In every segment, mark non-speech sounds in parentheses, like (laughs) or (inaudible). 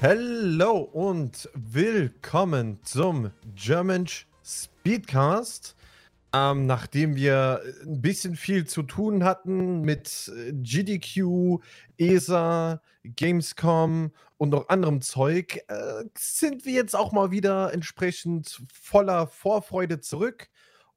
Hallo und willkommen zum German Speedcast. Ähm, nachdem wir ein bisschen viel zu tun hatten mit äh, GDQ, ESA, Gamescom und noch anderem Zeug, äh, sind wir jetzt auch mal wieder entsprechend voller Vorfreude zurück.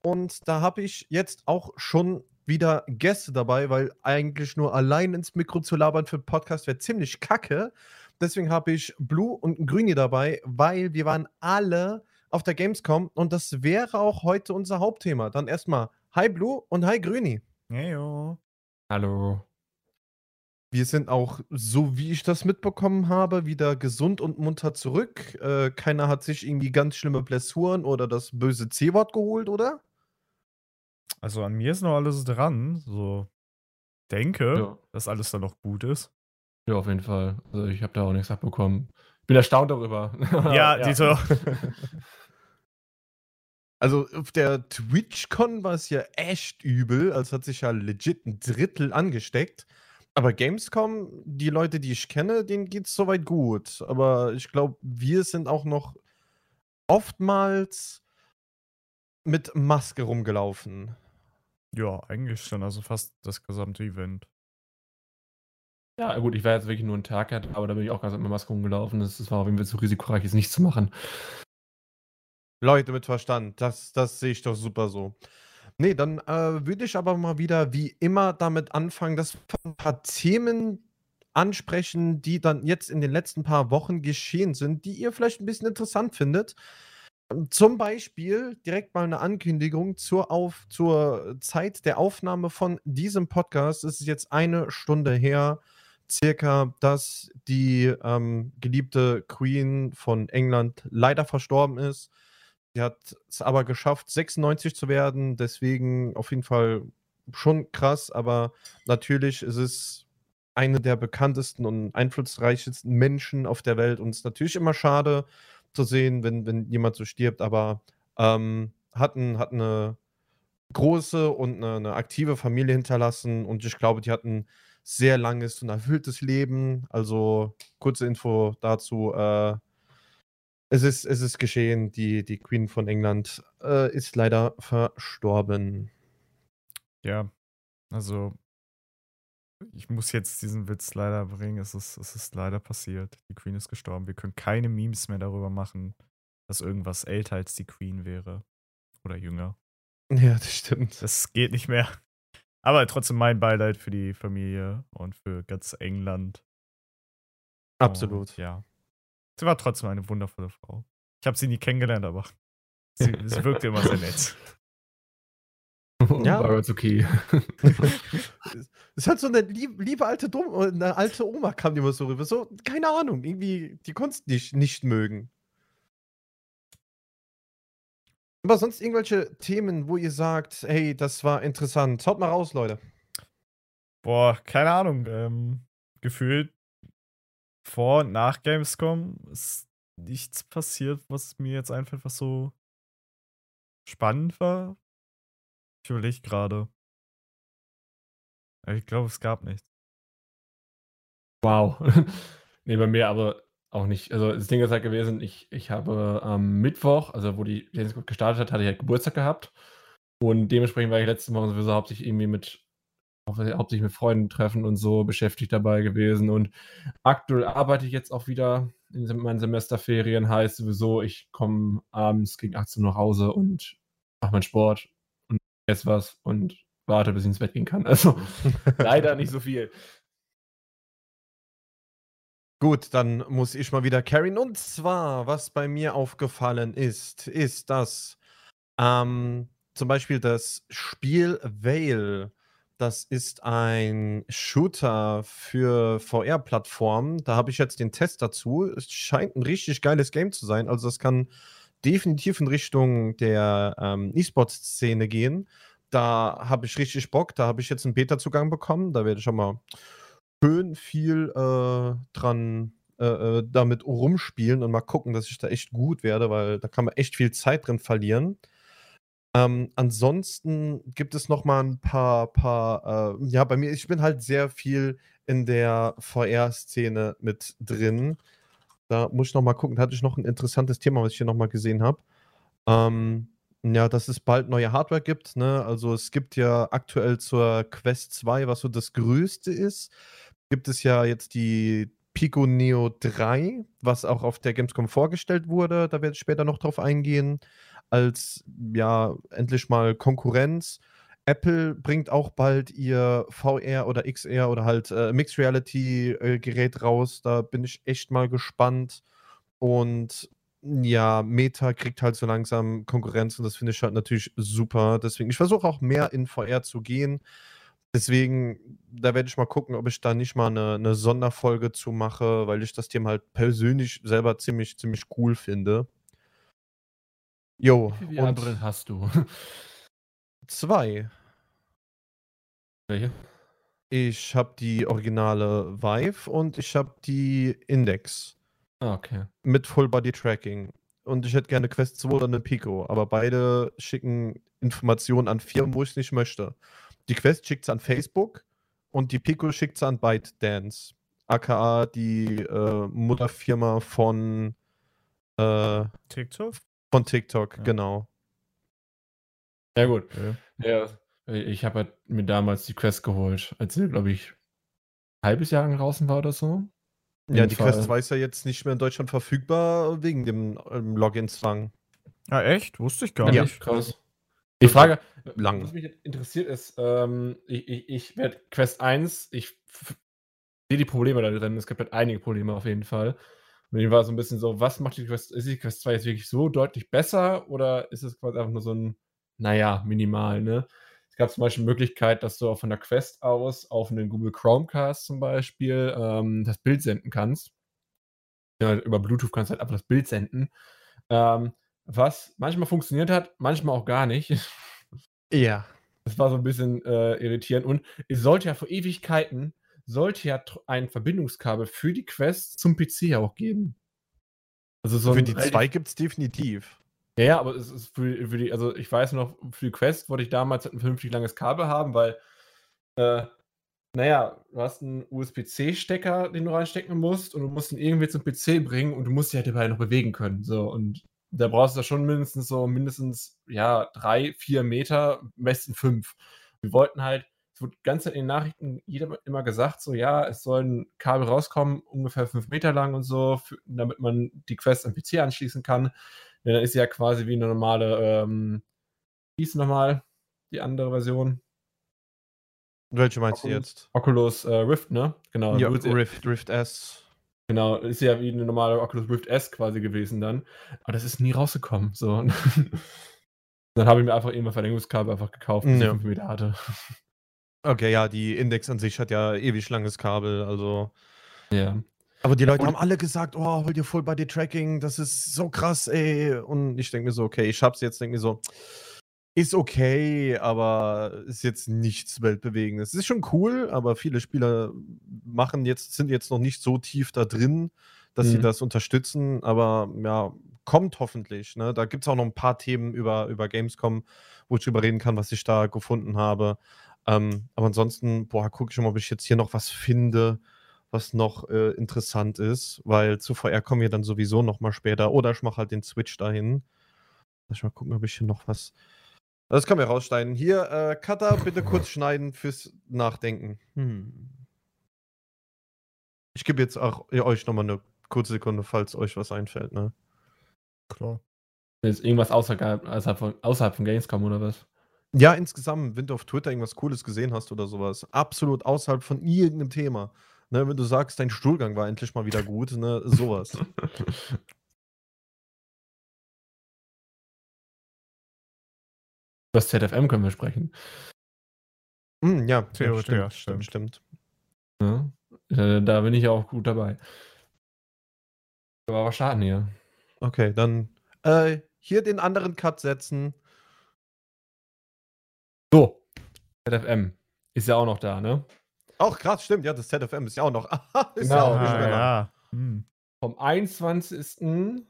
Und da habe ich jetzt auch schon wieder Gäste dabei, weil eigentlich nur allein ins Mikro zu labern für Podcast wäre ziemlich kacke. Deswegen habe ich Blue und Grüni dabei, weil wir waren alle auf der Gamescom und das wäre auch heute unser Hauptthema. Dann erstmal Hi Blue und Hi Grüni. Heyo. Hallo. Wir sind auch, so wie ich das mitbekommen habe, wieder gesund und munter zurück. Äh, keiner hat sich irgendwie ganz schlimme Blessuren oder das böse C-Wort geholt, oder? Also an mir ist noch alles dran. So denke, Ja. dass alles dann noch gut ist. Ja, auf jeden Fall. Also ich habe da auch nichts abbekommen. Ich bin erstaunt darüber. (laughs) Ja, die so. (laughs) Also auf der TwitchCon war es ja echt übel, als hat sich ja legit ein Drittel angesteckt. Aber Gamescom, die Leute, die ich kenne, denen geht es soweit gut. Aber ich glaube, wir sind auch noch oftmals mit Maske rumgelaufen. Ja, eigentlich schon. Also fast das gesamte Event. Ja, gut, ich war jetzt wirklich nur einen Tag, aber da bin ich auch ganz mit Maske rumgelaufen. Das, das war auf jeden Fall zu risikoreich, jetzt nichts zu machen. Leute mit Verstand, das, das sehe ich doch super so. Nee, dann äh, würde ich aber mal wieder wie immer damit anfangen, dass wir ein paar Themen ansprechen, die dann jetzt in den letzten paar Wochen geschehen sind, die ihr vielleicht ein bisschen interessant findet. Zum Beispiel direkt mal eine Ankündigung zur, auf, zur Zeit der Aufnahme von diesem Podcast. Es ist jetzt eine Stunde her, circa, dass die ähm, geliebte Queen von England leider verstorben ist. Sie hat es aber geschafft, 96 zu werden. Deswegen auf jeden Fall schon krass, aber natürlich ist es eine der bekanntesten und einflussreichsten Menschen auf der Welt und es ist natürlich immer schade zu sehen, wenn, wenn jemand so stirbt, aber ähm, hat, ein, hat eine große und eine, eine aktive Familie hinterlassen und ich glaube, die hat ein sehr langes und erfülltes Leben. Also kurze Info dazu. Äh, es ist, es ist geschehen, die, die Queen von England äh, ist leider verstorben. Ja, also ich muss jetzt diesen Witz leider bringen. Es ist, es ist leider passiert. Die Queen ist gestorben. Wir können keine Memes mehr darüber machen, dass irgendwas älter als die Queen wäre. Oder jünger. Ja, das stimmt. Das geht nicht mehr. Aber trotzdem mein Beileid für die Familie und für ganz England. Absolut. Und, ja. Sie war trotzdem eine wundervolle Frau. Ich habe sie nie kennengelernt, aber sie, sie wirkte immer sehr nett. (laughs) Ja. War okay. (laughs) Es ist halt so eine lieb, liebe alte, Dom eine alte Oma kam die immer so rüber. So, keine Ahnung, irgendwie die Kunst nicht, nicht mögen. Aber sonst irgendwelche Themen, wo ihr sagt, hey, das war interessant. Haut mal raus, Leute. Boah, keine Ahnung. Ähm, gefühlt vor und nach Gamescom ist nichts passiert, was mir jetzt einfällt, was so spannend war. Ich überlege gerade. Ich glaube, es gab nichts. Wow. (laughs) nee, bei mir aber auch nicht. Also das Ding ist halt gewesen, ich, ich habe am Mittwoch, also wo die Gamescom gestartet hat, hatte ich halt Geburtstag gehabt. Und dementsprechend war ich letzte Woche sowieso hauptsächlich irgendwie mit hauptsächlich mit Freunden treffen und so beschäftigt dabei gewesen. Und aktuell arbeite ich jetzt auch wieder in meinen Semesterferien. Heißt sowieso, ich komme abends gegen 18 Uhr nach Hause und mache meinen Sport und esse was und warte, bis ich ins Bett gehen kann. Also (laughs) leider nicht so viel. Gut, dann muss ich mal wieder carryen. Und zwar, was bei mir aufgefallen ist, ist, dass ähm, zum Beispiel das Spiel Veil, das ist ein Shooter für VR-Plattformen. Da habe ich jetzt den Test dazu. Es scheint ein richtig geiles Game zu sein. Also, das kann definitiv in Richtung der ähm, E-Sport-Szene gehen. Da habe ich richtig Bock. Da habe ich jetzt einen Beta-Zugang bekommen. Da werde ich schon mal schön viel äh, dran äh, äh, damit rumspielen und mal gucken, dass ich da echt gut werde, weil da kann man echt viel Zeit drin verlieren. Ähm, ansonsten gibt es noch mal ein paar, paar äh, ja, bei mir, ich bin halt sehr viel in der VR-Szene mit drin. Da muss ich noch mal gucken. Da hatte ich noch ein interessantes Thema, was ich hier noch mal gesehen habe. Ähm, ja, dass es bald neue Hardware gibt, ne? Also, es gibt ja aktuell zur Quest 2, was so das Größte ist, gibt es ja jetzt die Pico Neo 3, was auch auf der Gamescom vorgestellt wurde. Da werde ich später noch drauf eingehen. Als, ja, endlich mal Konkurrenz. Apple bringt auch bald ihr VR oder XR oder halt, äh, Mixed Reality, äh, Gerät raus. Da bin ich echt mal gespannt. Und ja, Meta kriegt halt so langsam Konkurrenz und das finde ich halt natürlich super. Deswegen, ich versuche auch mehr in VR zu gehen. Deswegen, da werde ich mal gucken, ob ich da nicht mal eine, eine Sonderfolge zu mache, weil ich das Thema halt persönlich selber ziemlich, ziemlich cool finde. Jo, Wie viele VR-Brillen hast du? Zwei. Welche? Ich habe die originale Vive und ich habe die Index. Ah, okay. Mit Full Body Tracking. Und ich hätte gerne Quest 2 oder eine Pico, aber beide schicken Informationen an Firmen, wo ich es nicht möchte. Die Quest schickt es an Facebook und die Pico schickt es an ByteDance, aka die äh, Mutterfirma von äh, TikTok? Von TikTok, Ja. genau. Ja, gut. Okay. Ja, ich habe halt mir damals die Quest geholt, als sie, glaube ich, ein halbes Jahr lang draußen war oder so. Ja, die Fall. Quest 2 ist ja jetzt nicht mehr in Deutschland verfügbar wegen dem ähm, Login-Zwang. Ah, echt? Wusste ich gar Ja. nicht. krass. Die Frage, Lang. was mich interessiert ist, ähm, ich, ich, ich werde Quest 1, ich sehe die Probleme da drin. Es gibt halt einige Probleme auf jeden Fall. Und ich war so ein bisschen so, was macht die Quest, ist die Quest 2 jetzt wirklich so deutlich besser oder ist es quasi einfach nur so ein, naja, minimal, ne? Es gab zum Beispiel die Möglichkeit, dass du auch von der Quest aus auf einen Google Chromecast zum Beispiel ähm, das Bild senden kannst. Ja, über Bluetooth kannst du halt einfach das Bild senden. Ähm, was manchmal funktioniert hat, manchmal auch gar nicht. (laughs) Ja. Das war so ein bisschen äh, irritierend. Und es sollte ja vor Ewigkeiten, sollte ja ein Verbindungskabel für die Quest zum PC auch geben. Also so Für die 2 gibt es definitiv. Ja, ja, aber es ist für, für die, also ich weiß noch, für die Quest wollte ich damals halt ein vernünftig langes Kabel haben, weil, äh, naja, du hast einen USB-C-Stecker, den du reinstecken musst und du musst ihn irgendwie zum PC bringen und du musst dich halt dabei noch bewegen können. So, und da brauchst du da schon mindestens so, mindestens, ja, drei, vier Meter, am besten fünf. Wir wollten halt, es wurde ganz in den Nachrichten jeder immer gesagt, so, ja, es soll ein Kabel rauskommen, ungefähr fünf Meter lang und so, für, damit man die Quest am PC anschließen kann. Ja, dann ist ja quasi wie eine normale, ähm, wie hieß nochmal die andere Version? Welche meinst du Oculus. jetzt? Oculus äh, Rift, ne? Genau. Ja, Rift, Rift S. Genau, ist ja wie eine normale Oculus Rift S quasi gewesen dann. Aber das ist nie rausgekommen. So. (laughs) dann habe ich mir einfach irgendwann Verlängerungskabel einfach gekauft, bis Ja. ich 5 Meter hatte. Okay, ja, die Index an sich hat ja ewig langes Kabel, also. Ja. Aber die Leute Und- haben alle gesagt, oh, hol dir Full Body Tracking, das ist so krass, ey. Und ich denke mir so, okay, ich hab's jetzt, denke mir so, ist okay, aber ist jetzt nichts Weltbewegendes. Es ist schon cool, aber viele Spieler machen jetzt, sind jetzt noch nicht so tief da drin, dass sie Mhm. das unterstützen, aber ja, kommt hoffentlich. Ne? Da gibt es auch noch ein paar Themen über, über Gamescom, wo ich drüber reden kann, was ich da gefunden habe. Ähm, aber ansonsten, boah, gucke ich mal, ob ich jetzt hier noch was finde, was noch äh, interessant ist, weil zu VR kommen wir dann sowieso noch mal später. Oder ich mache halt den Switch dahin. Lass ich mal gucken, ob ich hier noch was. Das kann mir rausschneiden. Hier, äh, Cutter, bitte kurz schneiden fürs Nachdenken. Hm. Ich gebe jetzt auch ja, euch noch mal eine kurze Sekunde, falls euch was einfällt, ne? Klar. Ist irgendwas außerhalb, außerhalb, von, außerhalb von Gamescom oder was? Ja, insgesamt, wenn du auf Twitter irgendwas Cooles gesehen hast oder sowas, absolut außerhalb von irgendeinem Thema. Ne, wenn du sagst, dein Stuhlgang war endlich mal wieder gut, ne, sowas. (laughs) Über das ZFM können wir sprechen. Hm, ja, Theoretisch, ja, stimmt, stimmt, stimmt. Ja? Da bin ich ja auch gut dabei. Aber aber schade hier. Okay, dann äh, hier den anderen Cut setzen. So, ZFM ist ja auch noch da, ne? Auch krass, stimmt, ja, das ZFM ist ja auch noch. (laughs) ist Genau, ja auch nicht Ah, mehr ja. Hm. Vom 21.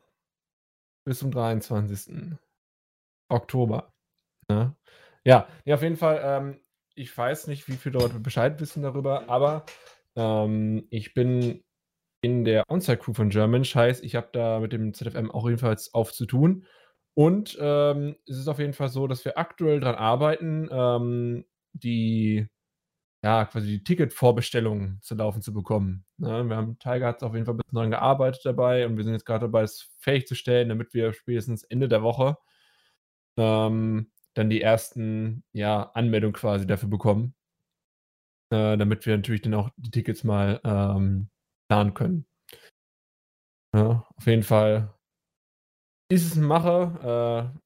bis zum 23. Oktober. Ne? Ja, ja, auf jeden Fall, ähm, ich weiß nicht, wie viele Leute Bescheid wissen darüber, aber ähm, ich bin in der On-Site-Crew von German. Heißt, ich habe da mit dem ZFM auch jedenfalls aufzutun. Und ähm, es ist auf jeden Fall so, dass wir aktuell daran arbeiten, ähm, die, ja, quasi die Ticketvorbestellungen zu laufen zu bekommen. Ne? Wir haben, Tiger hat auf jeden Fall bisschen daran gearbeitet dabei und wir sind jetzt gerade dabei, es fähig zu stellen, damit wir spätestens Ende der Woche ähm, dann die ersten, ja, Anmeldungen quasi dafür bekommen. Äh, damit wir natürlich dann auch die Tickets mal ähm, planen können. Ja, auf jeden Fall ist es ein Macher. Äh,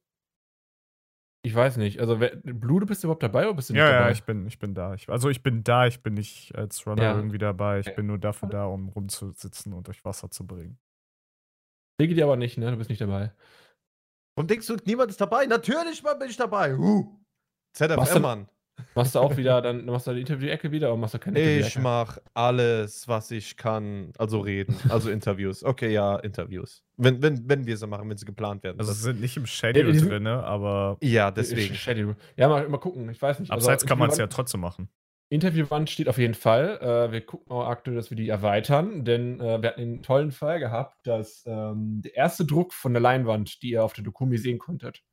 ich weiß nicht. Also, wer, Blue, du bist überhaupt dabei oder bist du nicht Ja, dabei? ja, ich bin, ich bin da. Ich, also ich bin da, ich bin nicht als Runner Ja. irgendwie dabei. Ich bin nur dafür da, um rumzusitzen und euch Wasser zu bringen. Lege dir aber nicht, ne? Du bist nicht dabei. Und denkst du, niemand ist dabei? Natürlich Mann, bin ich dabei. Huh. Was denn? ZFM, Mann. Machst du auch wieder, dann machst du die Interview-Ecke wieder oder machst du keine Ich Interview-Ecke? mach alles, was ich kann. Also reden, also Interviews. Okay, ja, Interviews. Wenn, wenn, wenn wir sie machen, wenn sie geplant werden. Also Das- sie sind nicht im Schedule die sind- drin, aber ja, Deswegen. Schedule. Ja, mal, mal gucken. Ich weiß nicht. Also, abseits kann man es ja trotzdem machen. Interviewwand steht auf jeden Fall. Äh, wir gucken auch aktuell, dass wir die erweitern, denn äh, wir hatten einen tollen Fall gehabt, dass ähm, der erste Druck von der Leinwand, die ihr auf der Dokumi sehen konntet,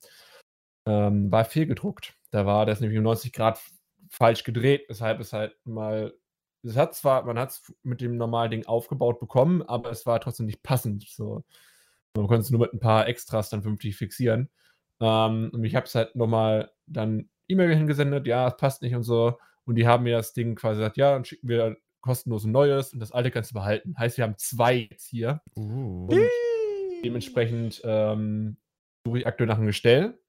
ähm, war fehlgedruckt. Da war das nämlich um 90 Grad falsch gedreht, weshalb es halt mal. Es hat zwar, man hat es mit dem normalen Ding aufgebaut bekommen, aber es war trotzdem nicht passend. So. Man konnte es nur mit ein paar Extras dann vernünftig fixieren. Ähm, und ich habe es halt nochmal dann E-Mail hingesendet, ja, es passt nicht und so. Und die haben mir das Ding quasi gesagt, ja, dann schicken wir kostenlos ein neues und das alte kannst du behalten. Heißt, wir haben zwei jetzt hier. Uh. Dementsprechend ähm, suche ich aktuell nach einem Gestell,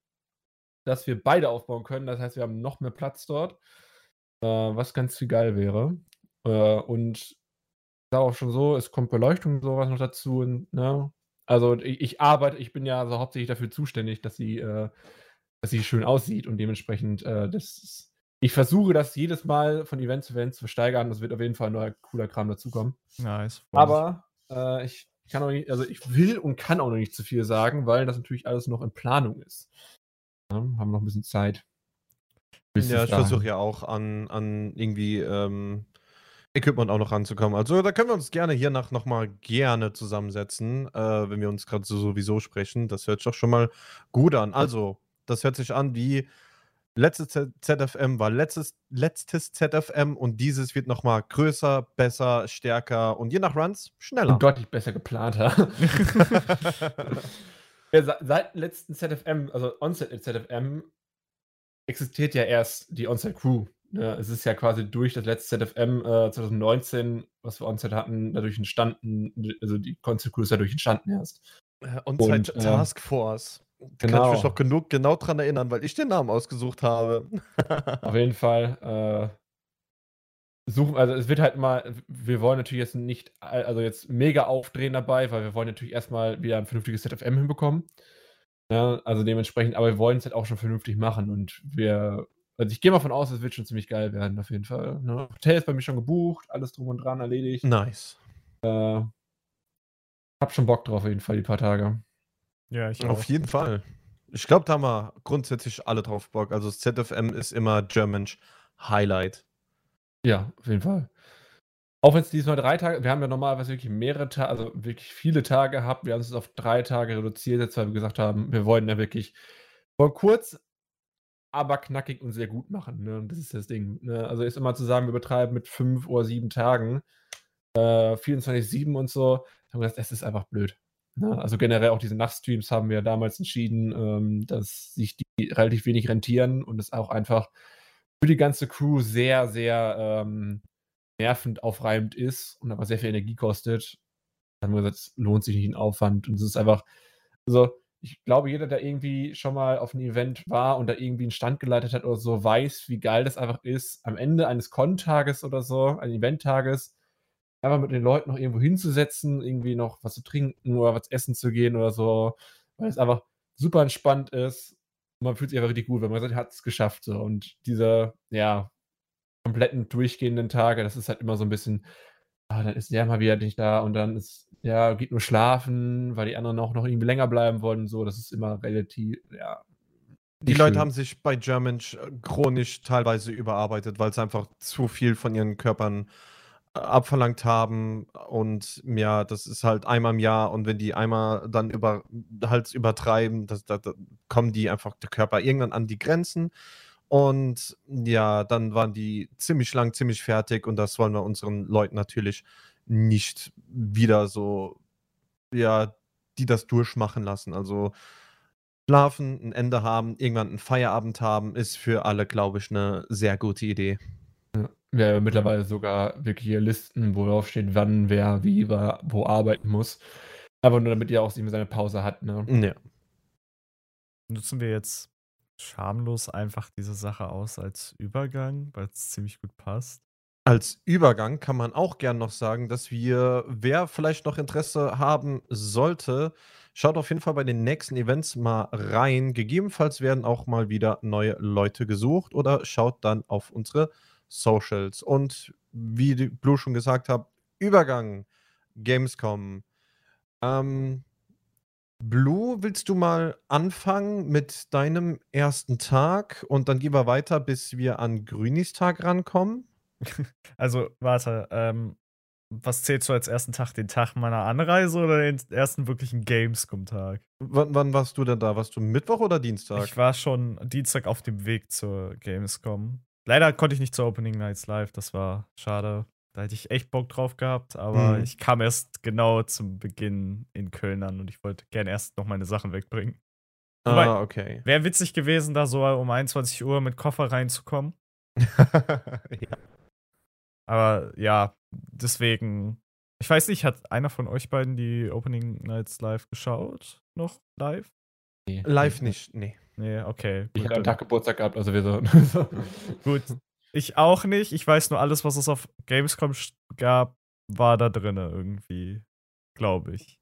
dass wir beide aufbauen können. Das heißt, wir haben noch mehr Platz dort, äh, was ganz viel geil wäre. Äh, und ich sage auch schon so, es kommt Beleuchtung und sowas noch dazu. Und, ne? Also ich, ich arbeite, ich bin ja so hauptsächlich dafür zuständig, dass sie, äh, dass sie schön aussieht und dementsprechend, äh, das ich versuche das jedes Mal von Event zu Event zu steigern. Das wird auf jeden Fall ein neuer cooler Kram dazukommen. Nice. Aber äh, ich kann auch nicht, also ich will und kann auch noch nicht zu viel sagen, weil das natürlich alles noch in Planung ist. Ja, haben wir noch ein bisschen Zeit. Bis Ja, ich versuche ja auch an, an irgendwie ähm, Equipment auch noch ranzukommen. Also da können wir uns gerne hiernach nochmal gerne zusammensetzen, äh, wenn wir uns gerade so sowieso sprechen. Das hört sich doch schon mal gut an. Also, das hört sich an wie letztes ZFM war letztes, letztes ZFM und dieses wird nochmal größer, besser, stärker und je nach Runs schneller. und deutlich besser geplanter. (laughs) ja, se- seit dem letzten ZFM, also Onset ZFM, existiert ja erst die Onset Crew. Ne? Es ist ja quasi durch das letzte ZFM äh, 2019, was wir Onset hatten, dadurch entstanden, also die Onset Crew ist dadurch entstanden erst. Äh, Und, On-Site äh, Task Force. Da Kann genau. ich mich noch genug genau dran erinnern, weil ich den Namen ausgesucht habe. (laughs) Auf jeden Fall äh, suchen, also es wird halt mal, wir wollen natürlich jetzt nicht, also jetzt mega aufdrehen dabei, weil wir wollen natürlich erstmal wieder ein vernünftiges ZFM hinbekommen. Ja, also dementsprechend, aber wir wollen es halt auch schon vernünftig machen und wir, also ich gehe mal von aus, es wird schon ziemlich geil werden, auf jeden Fall. Ne? Hotel ist bei mir schon gebucht, alles drum und dran erledigt. Nice. Äh, hab schon Bock drauf, auf jeden Fall, die paar Tage. Ja, ich Auf auch. jeden Fall. Ich glaube, da haben wir grundsätzlich alle drauf Bock. Also das ZFM ist immer German Highlight. Ja, auf jeden Fall. Auch wenn es diesmal drei Tage, wir haben ja normalerweise wirklich mehrere Tage, also wirklich viele Tage gehabt. Wir haben es auf drei Tage reduziert, jetzt weil wir gesagt haben, wir wollen ja wirklich wollen kurz, aber knackig und sehr gut machen. Ne? Und das ist das Ding. Ne? Also ist immer zu sagen, wir betreiben mit fünf oder sieben Tagen, äh, 24-7 und so. Da haben wir gesagt, es ist einfach blöd. Ne? Also generell auch diese Nachtstreams haben wir damals entschieden, ähm, dass sich die relativ wenig rentieren und es auch einfach für die ganze Crew sehr, sehr ähm, nervend aufreibend ist und aber sehr viel Energie kostet. Dann haben wir gesagt, es lohnt sich nicht den Aufwand. Und es ist einfach, also ich glaube, jeder, der irgendwie schon mal auf einem Event war und da irgendwie einen Stand geleitet hat oder so, weiß, wie geil das einfach ist, am Ende eines Con-Tages oder so, eines Event-Tages, einfach mit den Leuten noch irgendwo hinzusetzen, irgendwie noch was zu trinken oder was essen zu gehen oder so, weil es einfach super entspannt ist. Und man fühlt sich einfach richtig gut, wenn man sagt, hat es geschafft. So. Und diese, ja, kompletten durchgehenden Tage, das ist halt immer so ein bisschen, ah, dann ist der mal wieder nicht da und dann ist, ja, geht nur schlafen, weil die anderen auch noch irgendwie länger bleiben wollen. So, das ist immer relativ, ja. Die Leute haben sich bei German chronisch teilweise überarbeitet, weil es einfach zu viel von ihren Körpern abverlangt haben und ja, das ist halt einmal im Jahr und wenn die einmal dann über halt übertreiben, das, da, da kommen die einfach der Körper irgendwann an die Grenzen und ja, dann waren die ziemlich lang, ziemlich fertig und das wollen wir unseren Leuten natürlich nicht wieder so, ja, die das durchmachen lassen. Also schlafen, ein Ende haben, irgendwann einen Feierabend haben, ist für alle, glaube ich, eine sehr gute Idee. Wir haben mittlerweile sogar wirkliche Listen, wo drauf steht, wann wer wie wo arbeiten muss. Aber nur damit ihr auch seine Pause hat, ne? Ja. Nutzen wir jetzt schamlos einfach diese Sache aus als Übergang, weil es ziemlich gut passt? Als Übergang kann man auch gern noch sagen, dass wir, wer vielleicht noch Interesse haben sollte, schaut auf jeden Fall bei den nächsten Events mal rein. Gegebenenfalls werden auch mal wieder neue Leute gesucht oder schaut dann auf unsere Socials. Und wie Blue schon gesagt hat, Übergang Gamescom. Ähm, Blue, willst du mal anfangen mit deinem ersten Tag und dann gehen wir weiter, bis wir an Grünis Tag rankommen? (laughs) Also, warte, ähm, was zählst du als ersten Tag? Den Tag meiner Anreise oder den ersten wirklichen Gamescom-Tag? Wann, wann warst du denn da? Warst du Mittwoch oder Dienstag? Ich war schon Dienstag auf dem Weg zur Gamescom. Leider konnte ich nicht zur Opening Nights live, das war schade. Da hätte ich echt Bock drauf gehabt, aber mhm. ich kam erst genau zum Beginn in Köln an und ich wollte gerne erst noch meine Sachen wegbringen. ah, okay. Wäre witzig gewesen, da so um 21 Uhr mit Koffer reinzukommen. (laughs) ja. Aber ja, deswegen. Ich weiß nicht, hat einer von euch beiden die Opening Nights live geschaut? Noch live? Nee. Live nicht, nee. Nee, okay. Ich habe einen Tag Geburtstag gehabt, also wir so. (laughs) gut. Ich auch nicht. Ich weiß nur, alles, was es auf Gamescom gab, war da drin irgendwie. Glaube ich.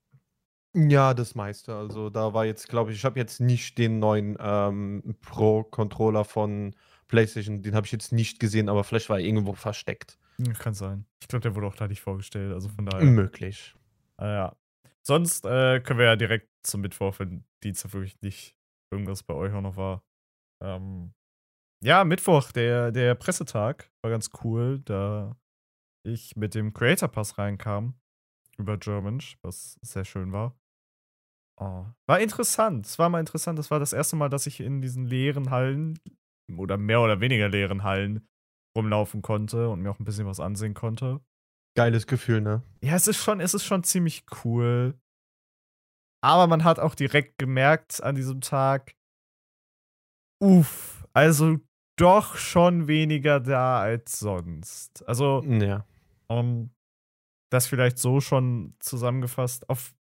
Ja, das meiste. Also da war jetzt, glaube ich, ich habe jetzt nicht den neuen ähm, Pro-Controller von PlayStation, den habe ich jetzt nicht gesehen, aber vielleicht war er irgendwo versteckt. Kann sein. Ich glaube, der wurde auch da nicht vorgestellt, also von daher. Möglich. Ah, ja. Sonst äh, können wir ja direkt zum Mittwoch, wenn Dienstag wirklich nicht irgendwas bei euch auch noch war. Ähm, ja, Mittwoch, der, der Pressetag war ganz cool, da ich mit dem Creator Pass reinkam über Germansch, was sehr schön war. Oh, war interessant. Es war mal interessant. Das war das erste Mal, dass ich in diesen leeren Hallen oder mehr oder weniger leeren Hallen rumlaufen konnte und mir auch ein bisschen was ansehen konnte. Geiles Gefühl, ne? Ja, es ist schon, es ist schon ziemlich cool. Aber man hat auch direkt gemerkt an diesem Tag, uff, also doch schon weniger da als sonst. Also, ja. Um, das vielleicht so schon zusammengefasst. Auf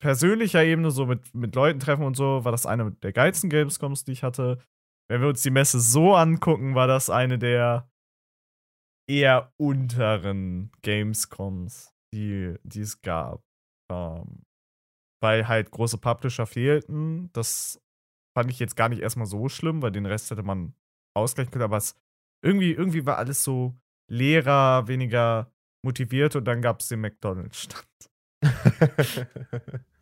persönlicher Ebene, so mit, mit Leuten treffen und so, war das eine der geilsten Gamescoms, die ich hatte. Wenn wir uns die Messe so angucken, war das eine der eher unteren Gamescoms, die, die es gab. Ähm, weil halt große Publisher fehlten. Das fand ich jetzt gar nicht erstmal so schlimm, weil den Rest hätte man ausgleichen können. Aber es irgendwie, irgendwie war alles so leerer, weniger motiviert und dann gab es den McDonalds-Stand. (laughs)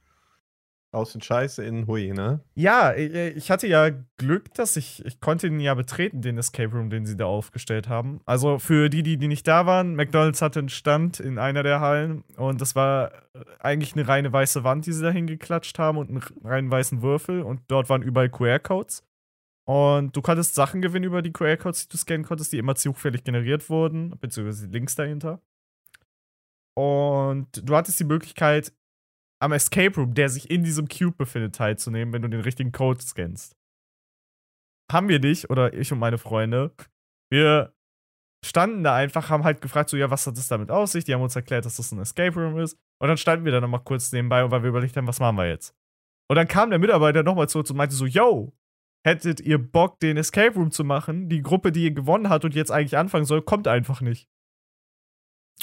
Außen Scheiße, innen Hui, ne? Ja, ich hatte ja Glück, dass ich, ich konnte ihn ja betreten, den Escape Room, den sie da aufgestellt haben. Also für die, die, die nicht da waren, McDonalds hatte einen Stand in einer der Hallen und das war eigentlich eine reine weiße Wand, die sie da hingeklatscht haben und einen reinen weißen Würfel und dort waren überall QR-Codes. Und du konntest Sachen gewinnen über die QR-Codes, die du scannen konntest, die immer zufällig generiert wurden, beziehungsweise Links dahinter. Und du hattest die Möglichkeit, am Escape Room, der sich in diesem Cube befindet, teilzunehmen, wenn du den richtigen Code scannst. Haben wir nicht, oder ich und meine Freunde. Wir standen da einfach, haben halt gefragt, so, ja, was hat das damit aus sich? Die haben uns erklärt, dass das ein Escape Room ist. Und dann standen wir da nochmal kurz nebenbei, weil wir überlegt haben, was machen wir jetzt? Und dann kam der Mitarbeiter nochmal zu uns und meinte so, yo, hättet ihr Bock, den Escape Room zu machen? Die Gruppe, die gewonnen hat und jetzt eigentlich anfangen soll, kommt einfach nicht.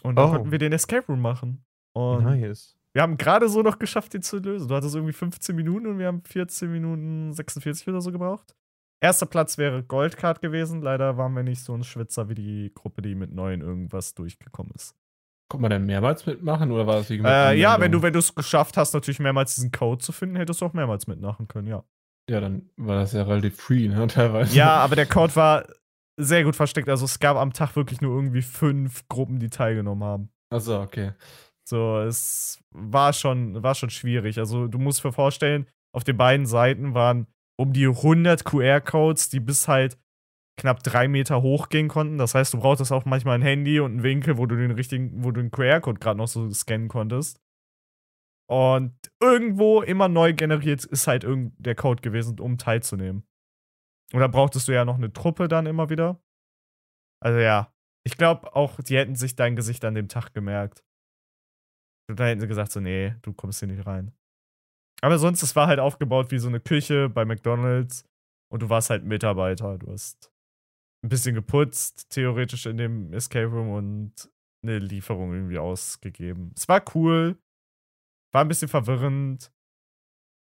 Und dann oh. konnten wir den Escape Room machen. Und nice. Wir haben gerade so noch geschafft, den zu lösen. Du hattest irgendwie 15 Minuten und wir haben 14 Minuten 46 oder so gebraucht. Erster Platz wäre Goldcard gewesen. Leider waren wir nicht so ein Schwitzer wie die Gruppe, die mit neun irgendwas durchgekommen ist. Konnte man denn mehrmals mitmachen oder war das wie äh, Ja, wenn du, wenn du es geschafft hast, natürlich mehrmals diesen Code zu finden, hättest du auch mehrmals mitmachen können, ja. Ja, dann war das ja relativ free, ne, (laughs) teilweise. Ja, aber der Code war sehr gut versteckt. Also es gab am Tag wirklich nur irgendwie fünf Gruppen, die teilgenommen haben. Achso, okay. So, es war schon, war schon schwierig. Also du musst dir vorstellen, auf den beiden Seiten waren um die 100 QR-Codes, die bis halt knapp drei Meter hoch gehen konnten. Das heißt, du brauchtest auch manchmal ein Handy und einen Winkel, wo du den richtigen, wo du den QR-Code gerade noch so scannen konntest. Und irgendwo immer neu generiert ist halt der Code gewesen, um teilzunehmen. Und da brauchtest du ja noch eine Truppe dann immer wieder. Also ja, ich glaube auch, die hätten sich dein Gesicht an dem Tag gemerkt. Und dann hätten sie gesagt so, nee, du kommst hier nicht rein. Aber sonst, es war halt aufgebaut wie so eine Küche bei McDonalds und du warst halt Mitarbeiter. Du hast ein bisschen geputzt, theoretisch in dem Escape Room und eine Lieferung irgendwie ausgegeben. Es war cool, war ein bisschen verwirrend,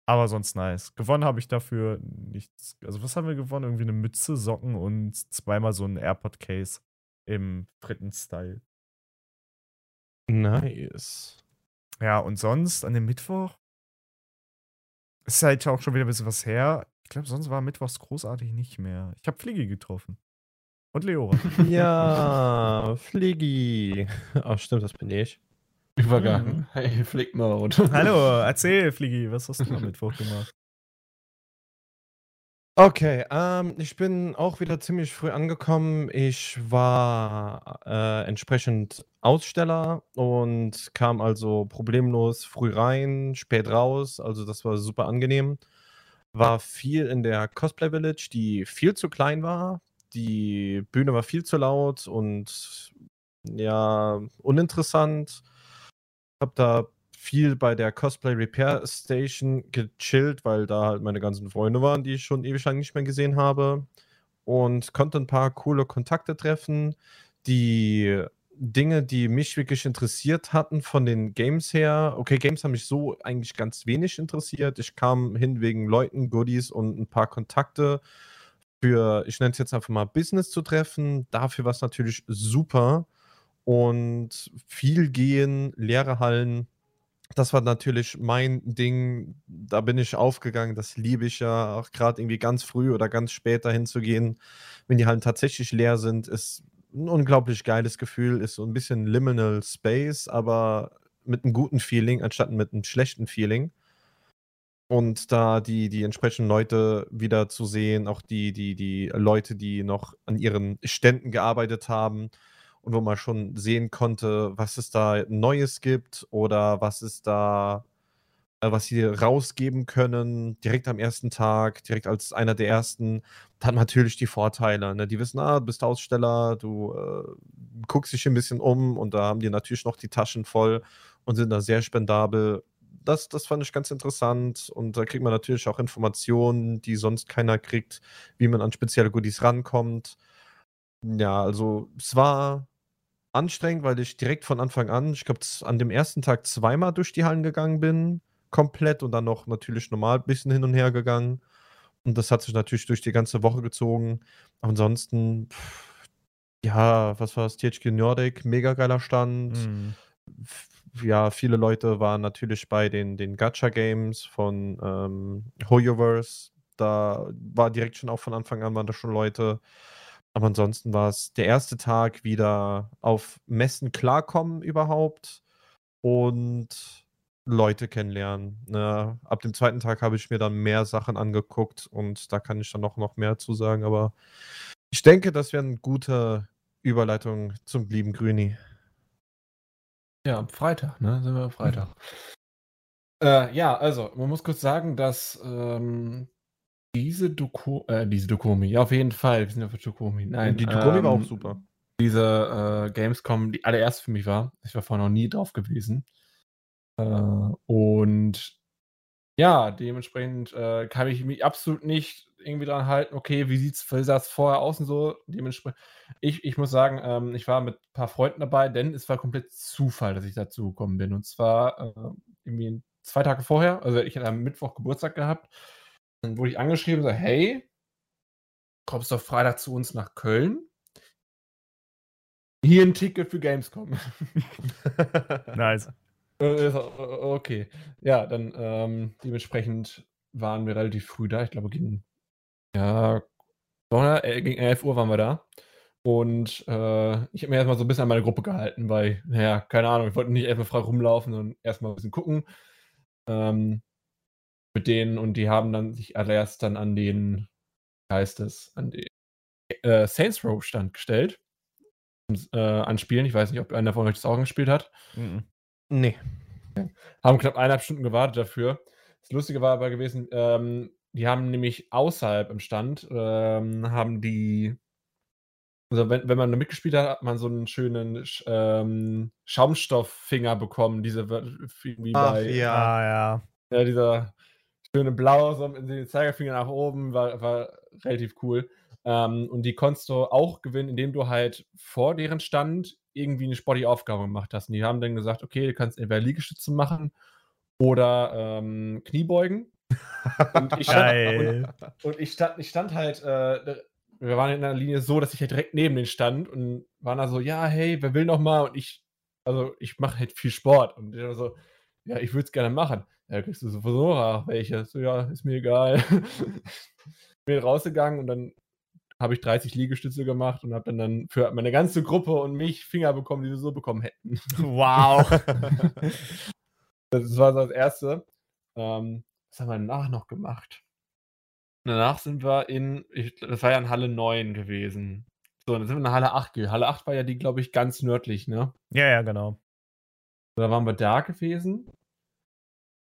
aber sonst nice. Gewonnen habe ich dafür nichts. Also, was haben wir gewonnen? Irgendwie eine Mütze, Socken und zweimal so ein AirPod-Case im Fritten-Style. Nice. Ja, und sonst an dem Mittwoch ist halt auch schon wieder ein bisschen was her. Ich glaube, sonst war Mittwochs großartig nicht mehr. Ich habe Fliegi getroffen. Und Leora. (laughs) Ja, (laughs) Fliggi. Ach, stimmt, das bin ich. Übergang. Hey, Flick Mode. Hallo, (laughs) erzähl, Fliegi, was hast du am Mittwoch gemacht? Okay, ähm, ich bin auch wieder ziemlich früh angekommen. Ich war äh, entsprechend Aussteller und kam also problemlos früh rein, spät raus. Also das war super angenehm. War viel in der Cosplay Village, die viel zu klein war. Die Bühne war viel zu laut und ja, uninteressant. Hab da viel bei der Cosplay Repair Station gechillt, weil da halt meine ganzen Freunde waren, die ich schon ewig lang nicht mehr gesehen habe. Und konnte ein paar coole Kontakte treffen. Die Dinge, die mich wirklich interessiert hatten von den Games her. Okay, Games haben mich so eigentlich ganz wenig interessiert. Ich kam hin wegen Leuten, Goodies und ein paar Kontakte für, ich nenne es jetzt einfach mal Business zu treffen. Dafür war es natürlich super. Und viel gehen, leere Hallen, das war natürlich mein Ding. Da bin ich aufgegangen. Das liebe ich ja auch gerade irgendwie ganz früh oder ganz spät dahin zu gehen, wenn die Hallen tatsächlich leer sind, ist ein unglaublich geiles Gefühl. Ist so ein bisschen Liminal Space, aber mit einem guten Feeling anstatt mit einem schlechten Feeling. Und da die, die entsprechenden Leute wieder zu sehen, auch die, die, die Leute, die noch an ihren Ständen gearbeitet haben und wo man schon sehen konnte, was es da Neues gibt oder was es da, äh, was sie rausgeben können, direkt am ersten Tag, direkt als einer der ersten, hat natürlich die Vorteile. Ne? Die wissen, ah, du bist Aussteller, du äh, guckst dich ein bisschen um und da haben die natürlich noch die Taschen voll und sind da sehr spendabel. Das, das fand ich ganz interessant und da kriegt man natürlich auch Informationen, die sonst keiner kriegt, wie man an spezielle Goodies rankommt. Ja, also es war anstrengend, weil ich direkt von Anfang an, ich glaube, an dem ersten Tag zweimal durch die Hallen gegangen bin, komplett und dann noch natürlich normal ein bisschen hin und her gegangen. Und das hat sich natürlich durch die ganze Woche gezogen. Ansonsten, pff, ja, was war das? THQ Nordic, mega geiler Stand. Mhm. Ja, viele Leute waren natürlich bei den, den Gacha-Games von ähm, Hoyoverse. Da war direkt schon auch von Anfang an waren da schon Leute. Aber ansonsten war es der erste Tag wieder auf Messen klarkommen überhaupt und Leute kennenlernen. Ne? Ab dem zweiten Tag habe ich mir dann mehr Sachen angeguckt und da kann ich dann noch, noch mehr zu sagen. Aber ich denke, das wäre eine gute Überleitung zum lieben Grüni. Ja, am Freitag, ne? Sind wir am Freitag. Äh, ja, also, man muss kurz sagen, dass ähm, diese Doku äh, diese Dokumi, ja, auf jeden Fall. Wir sind ja für Dokumi. Nein, Die Dokumi war auch ähm, super. diese äh, Gamescom die allererste für mich war. Ich war vorher noch nie drauf gewesen. Äh, und ja, dementsprechend äh, kann ich mich absolut nicht irgendwie dran halten, okay, wie sieht's, wie sah es vorher aus und so. Dementsprechend, ich, ich muss sagen, ähm, ich war mit ein paar Freunden dabei, denn es war komplett Zufall, dass ich dazu gekommen bin. Und zwar äh, irgendwie zwei Tage vorher, also ich hatte am Mittwoch Geburtstag gehabt dann wurde ich angeschrieben, so, hey, kommst du auf Freitag zu uns nach Köln? Hier ein Ticket für Gamescom. (laughs) nice. Äh, okay. Ja, dann ähm, dementsprechend waren wir relativ früh da. Ich glaube, gegen ja, äh, gegen 11 Uhr waren wir da. Und äh, ich habe mir erstmal so ein bisschen an meine Gruppe gehalten, weil, naja, keine Ahnung, ich wollte nicht erstmal frei rumlaufen, sondern erstmal ein bisschen gucken. Ähm, mit denen und die haben dann sich allererst dann an den, wie heißt es, an den äh, Saints Row Stand gestellt. Äh, anspielen. Ich weiß nicht, ob einer von euch das auch gespielt hat. Mhm. Nee. Haben knapp eineinhalb Stunden gewartet dafür. Das Lustige war aber gewesen, ähm, die haben nämlich außerhalb im Stand, ähm, haben die, also wenn, wenn man mitgespielt hat, hat man so einen schönen ähm, Schaumstofffinger bekommen, diese wie Ach, bei ja. Ah, ja. ja. dieser schöne Blau, so mit den Zeigerfinger nach oben, war, war relativ cool. Ähm, und die konntest du auch gewinnen, indem du halt vor deren Stand irgendwie eine Sporty-Aufgabe gemacht hast. Und die haben dann gesagt, okay, du kannst entweder Liegestütze machen oder ähm, Kniebeugen. und ich stand, und, und ich stand, ich stand halt, äh, wir waren in einer Linie so, dass ich halt direkt neben den stand und waren da so, ja, hey, wer will noch mal? Und ich, also ich mache halt viel Sport. Und ich so, ja, ich würde es gerne machen. Ja, kriegst du sowieso ach, welche? So, ja, ist mir egal. (laughs) Bin rausgegangen und dann habe ich 30 Liegestütze gemacht und habe dann, dann für meine ganze Gruppe und mich Finger bekommen, die sie so bekommen hätten. Wow. (laughs) das war so das Erste. Ähm, was haben wir danach noch gemacht? Danach sind wir in, ich, das war ja in Halle 9 gewesen. So, dann sind wir in Halle 8 gewesen. Halle 8 war ja die, glaube ich, ganz nördlich, ne? Ja, ja, genau. Da waren wir da gewesen.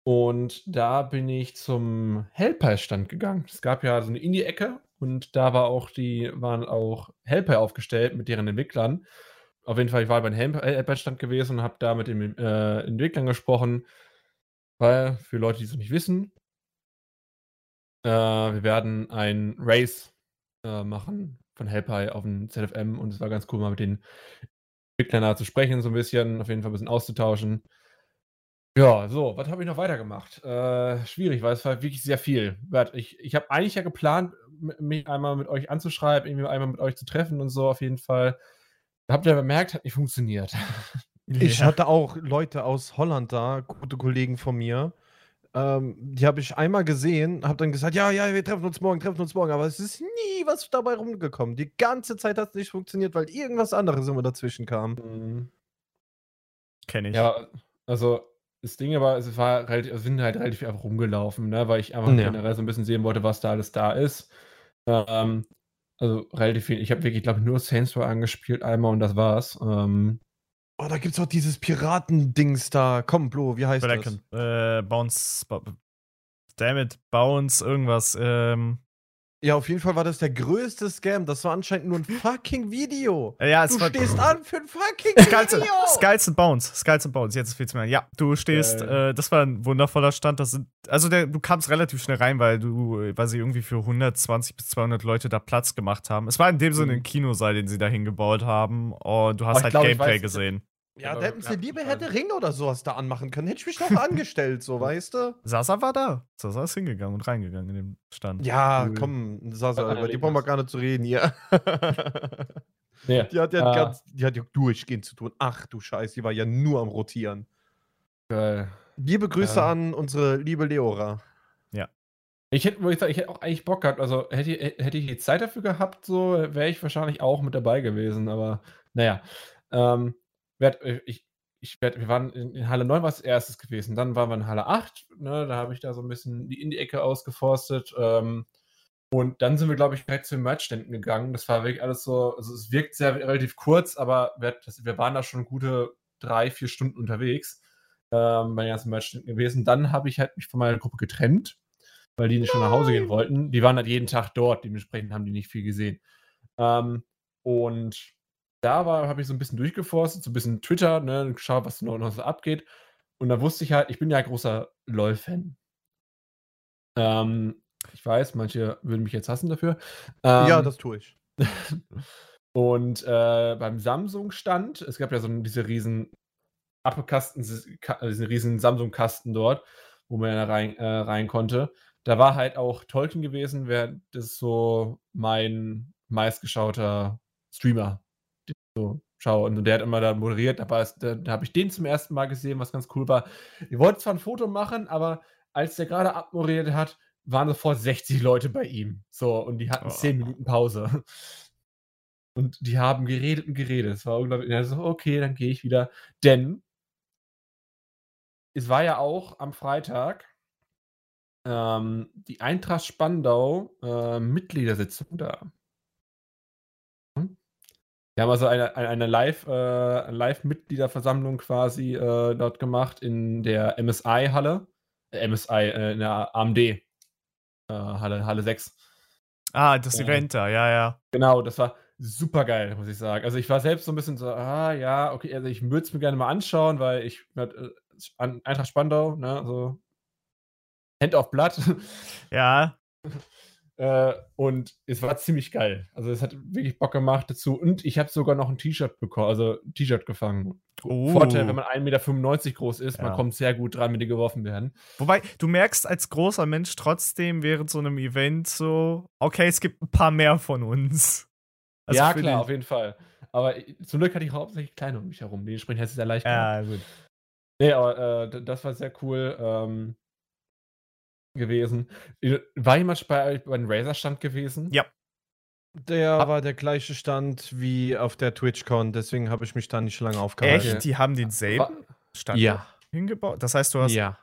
Und da bin ich zum Hellpie-Stand gegangen. Es gab ja so eine Indie-Ecke und da war auch die, waren auch Helper aufgestellt mit deren Entwicklern. Auf jeden Fall, ich war beim Helper-Stand gewesen und habe da mit den äh, Entwicklern gesprochen. Weil, für Leute, die es nicht wissen, äh, wir werden ein Race äh, machen von Helpy auf dem ZFM und es war ganz cool, mal mit den Entwicklern da zu sprechen, so ein bisschen, auf jeden Fall ein bisschen auszutauschen. Ja, so, was habe ich noch weitergemacht? Äh, schwierig, weil es war wirklich sehr viel. Ich, ich habe eigentlich ja geplant, mich einmal mit euch anzuschreiben, irgendwie einmal mit euch zu treffen und so auf jeden Fall. Habt ihr bemerkt, hat nicht funktioniert. (laughs) Ich ja. hatte auch Leute aus Holland da, gute Kollegen von mir. Ähm, die habe ich einmal gesehen, habe dann gesagt, ja, ja, wir treffen uns morgen, treffen uns morgen. Aber es ist nie was dabei rumgekommen. Die ganze Zeit hat es nicht funktioniert, weil irgendwas anderes immer dazwischen kam. Mhm. Kenne ich. Ja, also das Ding aber, es war relativ, wir sind halt relativ einfach rumgelaufen, ne, weil ich einfach ja. generell so ein bisschen sehen wollte, was da alles da ist. Ähm, also relativ viel. Ich habe wirklich, glaube ich, nur Saints Row angespielt einmal und das war's. Ähm, oh, da gibt's auch dieses Piratendings da. Komm, Blo, wie heißt Blacken. das? Äh, Bounce. Damn it, Bounce, irgendwas. Ähm, ja, auf jeden Fall war das der größte Scam. Das war anscheinend nur ein fucking Video. Ja, es du war, stehst an für ein fucking Skulls Video. Skulls and Bones. Skulls and Bones. Jetzt viel zu mehr. Ja, du stehst. Äh. Äh, das war ein wundervoller Stand. Das sind, also der, du kamst relativ schnell rein, weil du, weil sie irgendwie für 120 bis 200 Leute da Platz gemacht haben. Es war in dem Sinne ein mhm. Kinosaal, den sie da hingebaut haben. Und du hast halt glaub, Gameplay gesehen. Ja, da hätten sie lieber hätte Ring oder sowas da anmachen können. Hätte ich mich noch angestellt, so, (laughs) weißt du? Sasa war da. Sasa ist hingegangen und reingegangen in den Stand. Ja, cool. komm, Sasa, über die brauchen wir gar nicht zu reden hier. (laughs) ja. Die hat ja ah. ganz, die hat ja durchgehend zu tun. Ach du Scheiß, die war ja nur am Rotieren. Geil. Liebe Grüße ja. an unsere liebe Leora. Ja. Ich hätte, ich, sagen, ich hätte auch eigentlich Bock gehabt. Also hätte, hätte ich die Zeit dafür gehabt, so wäre ich wahrscheinlich auch mit dabei gewesen. Aber naja. Ähm, werd, äh, ich, ich werd, wir waren in, in Halle 9 war es erstes gewesen. Dann waren wir in Halle 8. Ne, da habe ich da so ein bisschen die in die Ecke ausgeforstet. Ähm, und dann sind wir, glaube ich, direkt zu den Merchständen gegangen. Das war wirklich alles so, also es wirkt sehr relativ kurz, aber wir, das, wir waren da schon gute drei, vier Stunden unterwegs ähm, bei den ganzen Merchständen gewesen. Dann habe ich halt mich von meiner Gruppe getrennt, weil die nicht schon nach Hause gehen wollten. Die waren halt jeden Tag dort, dementsprechend haben die nicht viel gesehen. Ähm, und da war, habe ich so ein bisschen durchgeforstet, so ein bisschen Twitter, ne, geschaut, was noch, noch so abgeht. Und da wusste ich halt, ich bin ja ein großer LOL-Fan. Ähm, ich weiß, manche würden mich jetzt hassen dafür. Ähm, ja, das tue ich. (laughs) und äh, beim Samsung-Stand, es gab ja so diese riesen Appelkasten, diesen riesen Samsung-Kasten dort, wo man ja rein, äh, rein konnte. Da war halt auch Tolkien gewesen, wer das so mein meistgeschauter Streamer so schaue. Und der hat immer da moderiert, aber da, da habe ich den zum ersten Mal gesehen, was ganz cool war. Wir wollten zwar ein Foto machen, aber als der gerade abmoderiert hat, waren sofort 60 Leute bei ihm. So, und die hatten Oh. 10 Minuten Pause. Und die haben geredet und geredet. Es war unglaublich. So, okay, dann gehe ich wieder. Denn es war ja auch am Freitag ähm, die Eintracht Spandau äh, Mitgliedersitzung da. Wir haben also eine, eine, Live, äh, Live-Mitgliederversammlung quasi äh, dort gemacht in der MSI-Halle. Äh, MSI, äh, in der AMD. Äh, Halle, Halle 6. Ah, das. Event da, ja, ja. Genau, das war super geil, muss ich sagen. Also ich war selbst so ein bisschen so, ah ja, okay, also ich würde es mir gerne mal anschauen, weil ich äh, Eintracht Spandau, ne, so Hand auf Blatt. Ja, (laughs) äh, und es war ziemlich geil. Also es hat wirklich Bock gemacht dazu. Und ich habe sogar noch ein T-Shirt bekommen, also ein T-Shirt gefangen. Oh. Vorteil, wenn man 1,95 Meter groß ist, man Ja. kommt sehr gut dran, wenn die geworfen werden. Wobei, du merkst als großer Mensch trotzdem während so einem Event so, okay, es gibt ein paar mehr von uns. Also ja, klar, auf jeden Fall. Aber zum Glück hatte ich hauptsächlich kleine um mich herum. Dementsprechend hätte es sehr leicht gemacht. Ja, gut. Nee, aber äh, das war sehr cool ähm, gewesen. Äh, War jemand bei euch bei den Razer-Stand gewesen? Ja. Der Hab- war der gleiche Stand wie auf der TwitchCon, deswegen habe ich mich da nicht lange aufgehalten. Echt? Die haben denselben War, Stand Ja. hingebaut? Das heißt, du hast. Ja.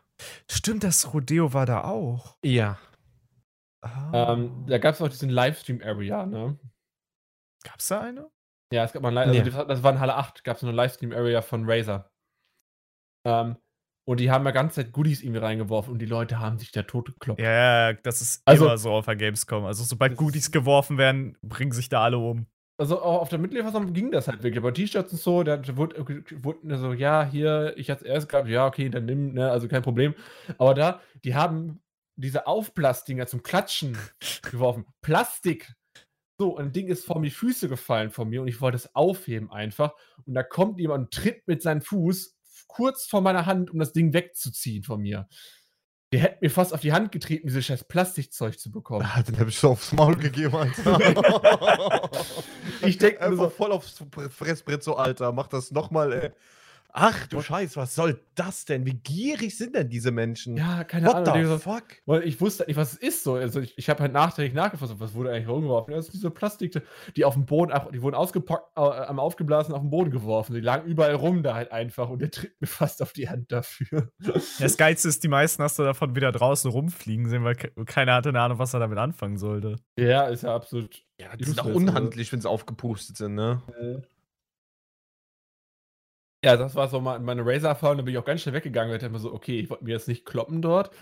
Stimmt, das Rodeo war da auch. Ja. Ah. ähm, da gab es auch diesen Livestream-Area, ne? Gab's da eine? Ja, es gab mal ein Li- also das, das war in Halle 8, gab es eine Livestream-Area von Razer. Ähm, und die haben ja ganze Zeit Goodies irgendwie reingeworfen und die Leute haben sich da tot gekloppt. Ja, das ist Also- immer so auf der Gamescom. Also, sobald Goodies geworfen werden, bringen sich da alle um. Also auch auf der Mitgliederversammlung ging das halt wirklich. Aber T-Shirts und so, da wurde, wurde so, ja, hier, ich als erstes gehabt, ja, okay, dann nimm, ne, also kein Problem. Aber da, die haben diese Aufblasdinger zum Klatschen (laughs) geworfen. Plastik. So, ein Ding ist vor mir Füße gefallen von mir und ich wollte es aufheben einfach. Und da kommt jemand und tritt mit seinem Fuß kurz vor meiner Hand, um das Ding wegzuziehen von mir. Der hätte mir fast auf die Hand getreten, dieses scheiß Plastikzeug zu bekommen. Ah, Den habe ich so aufs Maul gegeben, Alter. (laughs) Ich denk mir so- voll aufs Fressbrett so, Alter. Mach das nochmal, ey. Ach du Scheiß, was soll das denn? Wie gierig sind denn diese Menschen? Ja, keine What Ahnung. the fuck? Weil ich wusste halt nicht, was es ist so. Also ich, ich habe halt nachträglich nachgefasst, was wurde eigentlich rumgeworfen. Das ist diese Plastik, die auf dem Boden, die wurden ausgepackt, äh, am aufgeblasen auf den Boden geworfen. Die lagen überall rum da halt einfach und der tritt mir (laughs) fast auf die Hand dafür. Das Geilste ist, die meisten hast du davon wieder draußen rumfliegen sehen, weil ke keiner hatte eine Ahnung, was er damit anfangen sollte. ja, ist ja absolut. Ja, die sind auch useless, also. unhandlich, wenn sie aufgepustet sind, ne? Ja, das war so mal meine Razer-Erfahrung. Da bin ich auch ganz schnell weggegangen. weil Ich dachte mir so, okay, ich wollte mir jetzt nicht kloppen dort.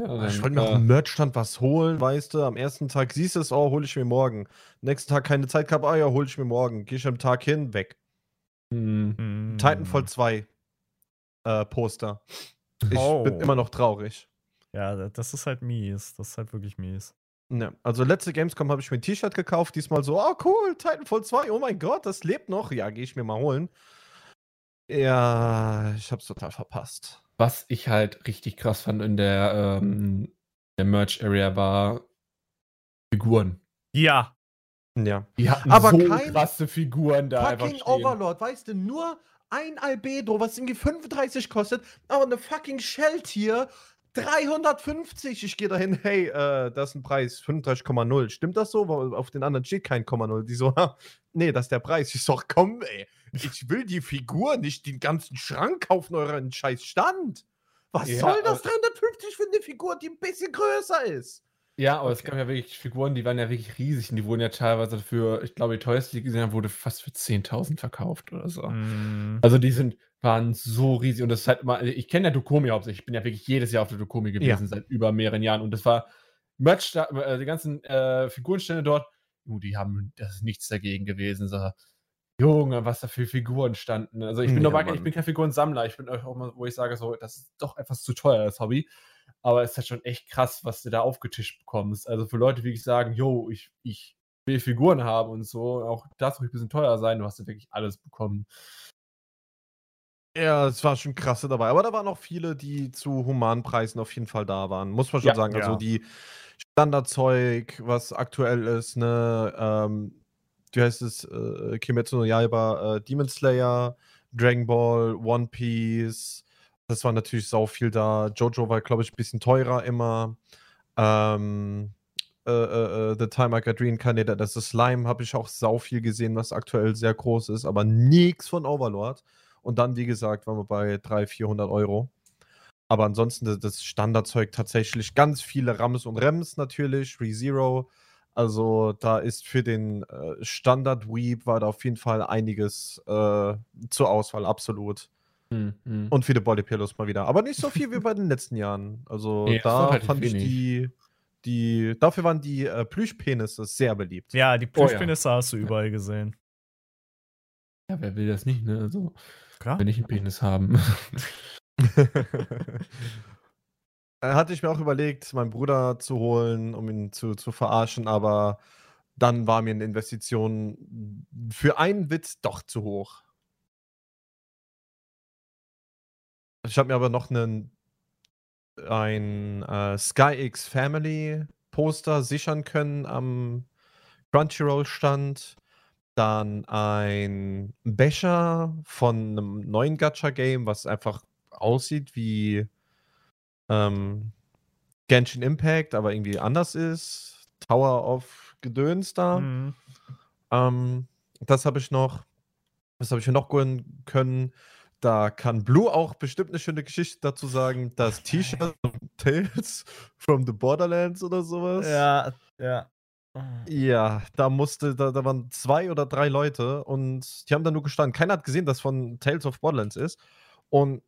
Ja, Ich wollte mir auf äh, dem Merchstand was holen, weißt du. Am ersten Tag siehst du es, oh, hole ich mir morgen. Nächsten Tag keine Zeit gehabt, ah ja, hole ich mir morgen. Geh ich am Tag hin, weg. hm. Hm. Titanfall 2 äh, Poster. Ich Oh. bin immer noch traurig. Ja, das ist halt mies. Das ist halt wirklich mies. Ne, also letzte Gamescom habe ich mir ein T-Shirt gekauft, diesmal so, oh cool, Titanfall 2, oh mein Gott, das lebt noch. Ja, gehe ich mir mal holen. Ja, ich hab's total verpasst. Was ich halt richtig krass fand in der, ähm, der Merch-Area war Figuren. Ja. Ja. Die hatten Aber so kein krasse Figuren da einfach Fucking stehen. Overlord, weißt du, nur ein Albedo, was irgendwie 35 kostet, aber eine fucking Shell-Tier 350. Ich gehe dahin, hey, äh, das ist ein Preis, 35,0. Stimmt das so? Weil Auf den anderen steht kein 0. Die so, nee, das ist der Preis. Ich sag, komm, ey, ich will die Figur, nicht den ganzen Schrank kaufen, euren scheiß Stand. Was Ja, soll das? aber- 350 für eine Figur, die ein bisschen größer ist. Ja, aber es Okay. gab ja wirklich Figuren, die waren ja wirklich riesig und die wurden ja teilweise für, ich glaube, die teuerste, die ich gesehen habe, wurde fast für 10.000 verkauft oder so. Hm. Also die sind, waren so riesig und das ist halt immer, ich kenne ja Dokomi hauptsächlich, ich bin ja wirklich jedes Jahr auf der Dokomi gewesen, seit über mehreren Jahren und das war Merch, äh, die ganzen äh, Figurenstände dort, oh, die haben, das ist nichts dagegen gewesen, so. Junge, was da für Figuren standen. Also ich bin Ja, normal, Mann. ich bin kein Figurensammler, ich bin auch mal, wo ich sage, so, das ist doch etwas zu teuer, das Hobby. Aber es ist halt schon echt krass, was du da aufgetischt bekommst. Also für Leute, die wirklich sagen, yo, ich, ich will Figuren haben und so, auch das ruhig ein bisschen teuer sein, du hast ja wirklich alles bekommen. Ja, es war schon krasse dabei. Aber da waren auch viele, die zu humanen Preisen auf jeden Fall da waren. Muss man schon Ja, sagen. Also ja. die Standardzeug, was aktuell ist, ne, ähm, wie heißt es, äh, Kimetsu no Yaiba, äh, Demon Slayer, Dragon Ball, One Piece das war natürlich sau viel da. Jojo war, glaube ich, ein bisschen teurer immer. Ähm, äh, äh, äh, The Time I Got Reincarnated, das ist Slime, habe ich auch sau viel gesehen, was aktuell sehr groß ist, aber nichts von Overlord. Und dann, wie gesagt, waren wir bei 300, 400 Euro. Aber ansonsten das Standardzeug tatsächlich ganz viele Rams und Rems natürlich, ReZero. Also da ist für den äh, Standard Weep war da auf jeden Fall einiges äh, zur Auswahl, absolut. Hm, hm. Und viele Bodypillows mal wieder. Aber nicht so viel wie bei den letzten Jahren. Also (laughs) Nee, da halt fand ich die, die, dafür waren die äh, Plüschpenisse sehr beliebt. Ja, die Oh ja. Plüschpenisse hast du überall gesehen. Ja, wer will das nicht, ne? Also, Klar. wenn ich einen Penis haben. (laughs) Äh, Hatte ich mir auch überlegt, meinen Bruder zu holen, um ihn zu, zu verarschen, aber dann war mir eine Investition für einen Witz doch zu hoch. Ich habe mir aber noch einen, ein äh, SkyX Family Poster sichern können am Crunchyroll-Stand. Dann ein Becher von einem neuen Gacha-Game, was einfach aussieht wie ähm, Genshin Impact, aber irgendwie anders ist. Tower of Gedöns da. Mhm. Ähm, das habe ich noch. Was habe ich mir noch gönnen können? Da kann Blue auch bestimmt eine schöne Geschichte dazu sagen. Das T-Shirt Tales (laughs) from the Borderlands oder sowas. Ja, ja. Ja, da musste, da, da waren zwei oder drei Leute und die haben da nur gestanden. Keiner hat gesehen, dass von Tales of Borderlands ist. Und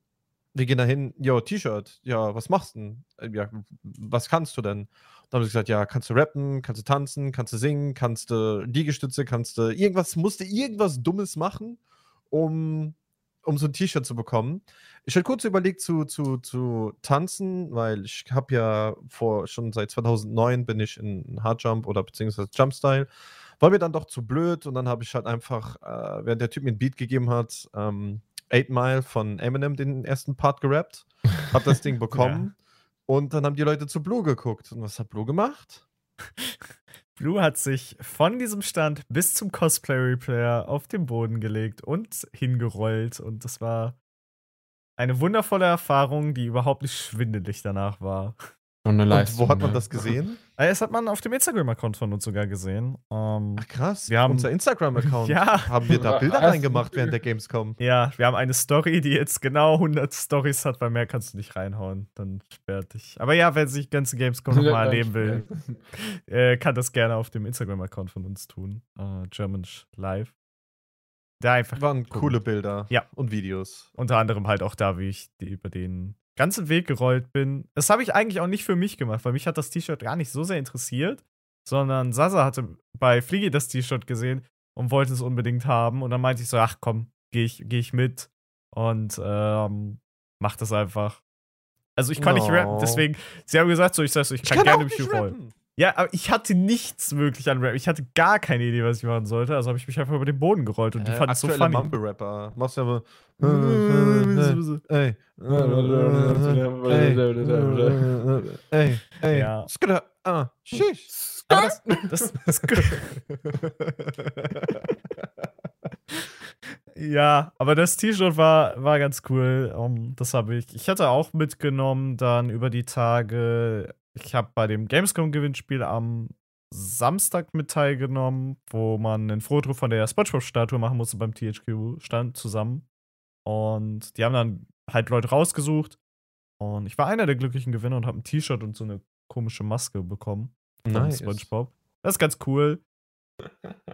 wir gehen da hin, jo, T-Shirt, ja, was machst du denn? Äh, Ja, was kannst du denn? Dann haben sie gesagt, ja, kannst du rappen, kannst du tanzen, kannst du singen, kannst du Liegestütze, kannst du irgendwas, musste irgendwas Dummes machen, um, um so ein T-Shirt zu bekommen. Ich hatte kurz überlegt zu, zu, zu tanzen, weil ich habe ja vor, schon seit 2009 bin ich in Hardjump oder beziehungsweise Jumpstyle. War mir dann doch zu blöd und dann habe ich halt einfach, äh, während der Typ mir ein Beat gegeben hat, ähm, 8 Mile von Eminem den ersten Part gerappt, hab das Ding (laughs) bekommen und dann haben die Leute zu Blue geguckt. Und was hat Blue gemacht? (laughs) Blue hat sich von diesem Stand bis zum Cosplay-Replayer auf den Boden gelegt und hingerollt. Und das war eine wundervolle Erfahrung, die überhaupt nicht schwindelig danach war. Und eine Und Leistung. wo hat man ne? das gesehen? (laughs) Äh, Das hat man auf dem Instagram-Account von uns sogar gesehen. Ähm, Ach krass, Wir haben- unser Instagram-Account. (laughs) ja, Haben wir da Bilder (laughs) reingemacht während der Gamescom? ja, wir haben eine Story, die jetzt genau 100 Stories hat, weil mehr kannst du nicht reinhauen. Dann sperrt dich. Aber ja, wer sich ganze Gamescom nochmal erleben will, äh, kann das gerne auf dem Instagram-Account von uns tun. Äh, German Live. Da einfach Waren coole Bilder Ja. und Videos. Unter anderem halt auch da, wie ich die, über den ganzen Weg gerollt bin. Das habe ich eigentlich auch nicht für mich gemacht, weil mich hat das T-Shirt gar nicht so sehr interessiert, sondern Sasa hatte bei Fliege das T-Shirt gesehen und wollte es unbedingt haben. Und dann meinte ich so, ach komm, gehe ich, geh ich mit und ähm, mach das einfach. Also ich kann nicht rappen, deswegen, sie haben gesagt, so ich sag so, ich kann, auch gerne nicht mich rollen. Ja, aber ich hatte nichts wirklich an Rap. Ich hatte gar keine Idee, was ich machen sollte. Also habe ich mich einfach über den Boden gerollt und die Äh, fanden es so funny. Mumble-Rapper. Machst du aber. ja, Ey. Ey. Ey. Ja. Skada. Ah. Shish. Aber das, das, das, ja, aber das T-Shirt war, war ganz cool. Um, das habe ich. Ich hatte auch mitgenommen dann über die Tage. Ich habe bei dem Gamescom-Gewinnspiel am Samstag mit teilgenommen, wo man ein Foto von der SpongeBob-Statue machen musste beim THQ-Stand zusammen. Und die haben dann halt Leute rausgesucht. Und ich war einer der glücklichen Gewinner und habe ein T-Shirt und so eine komische Maske bekommen von Nice. SpongeBob. Das ist ganz cool.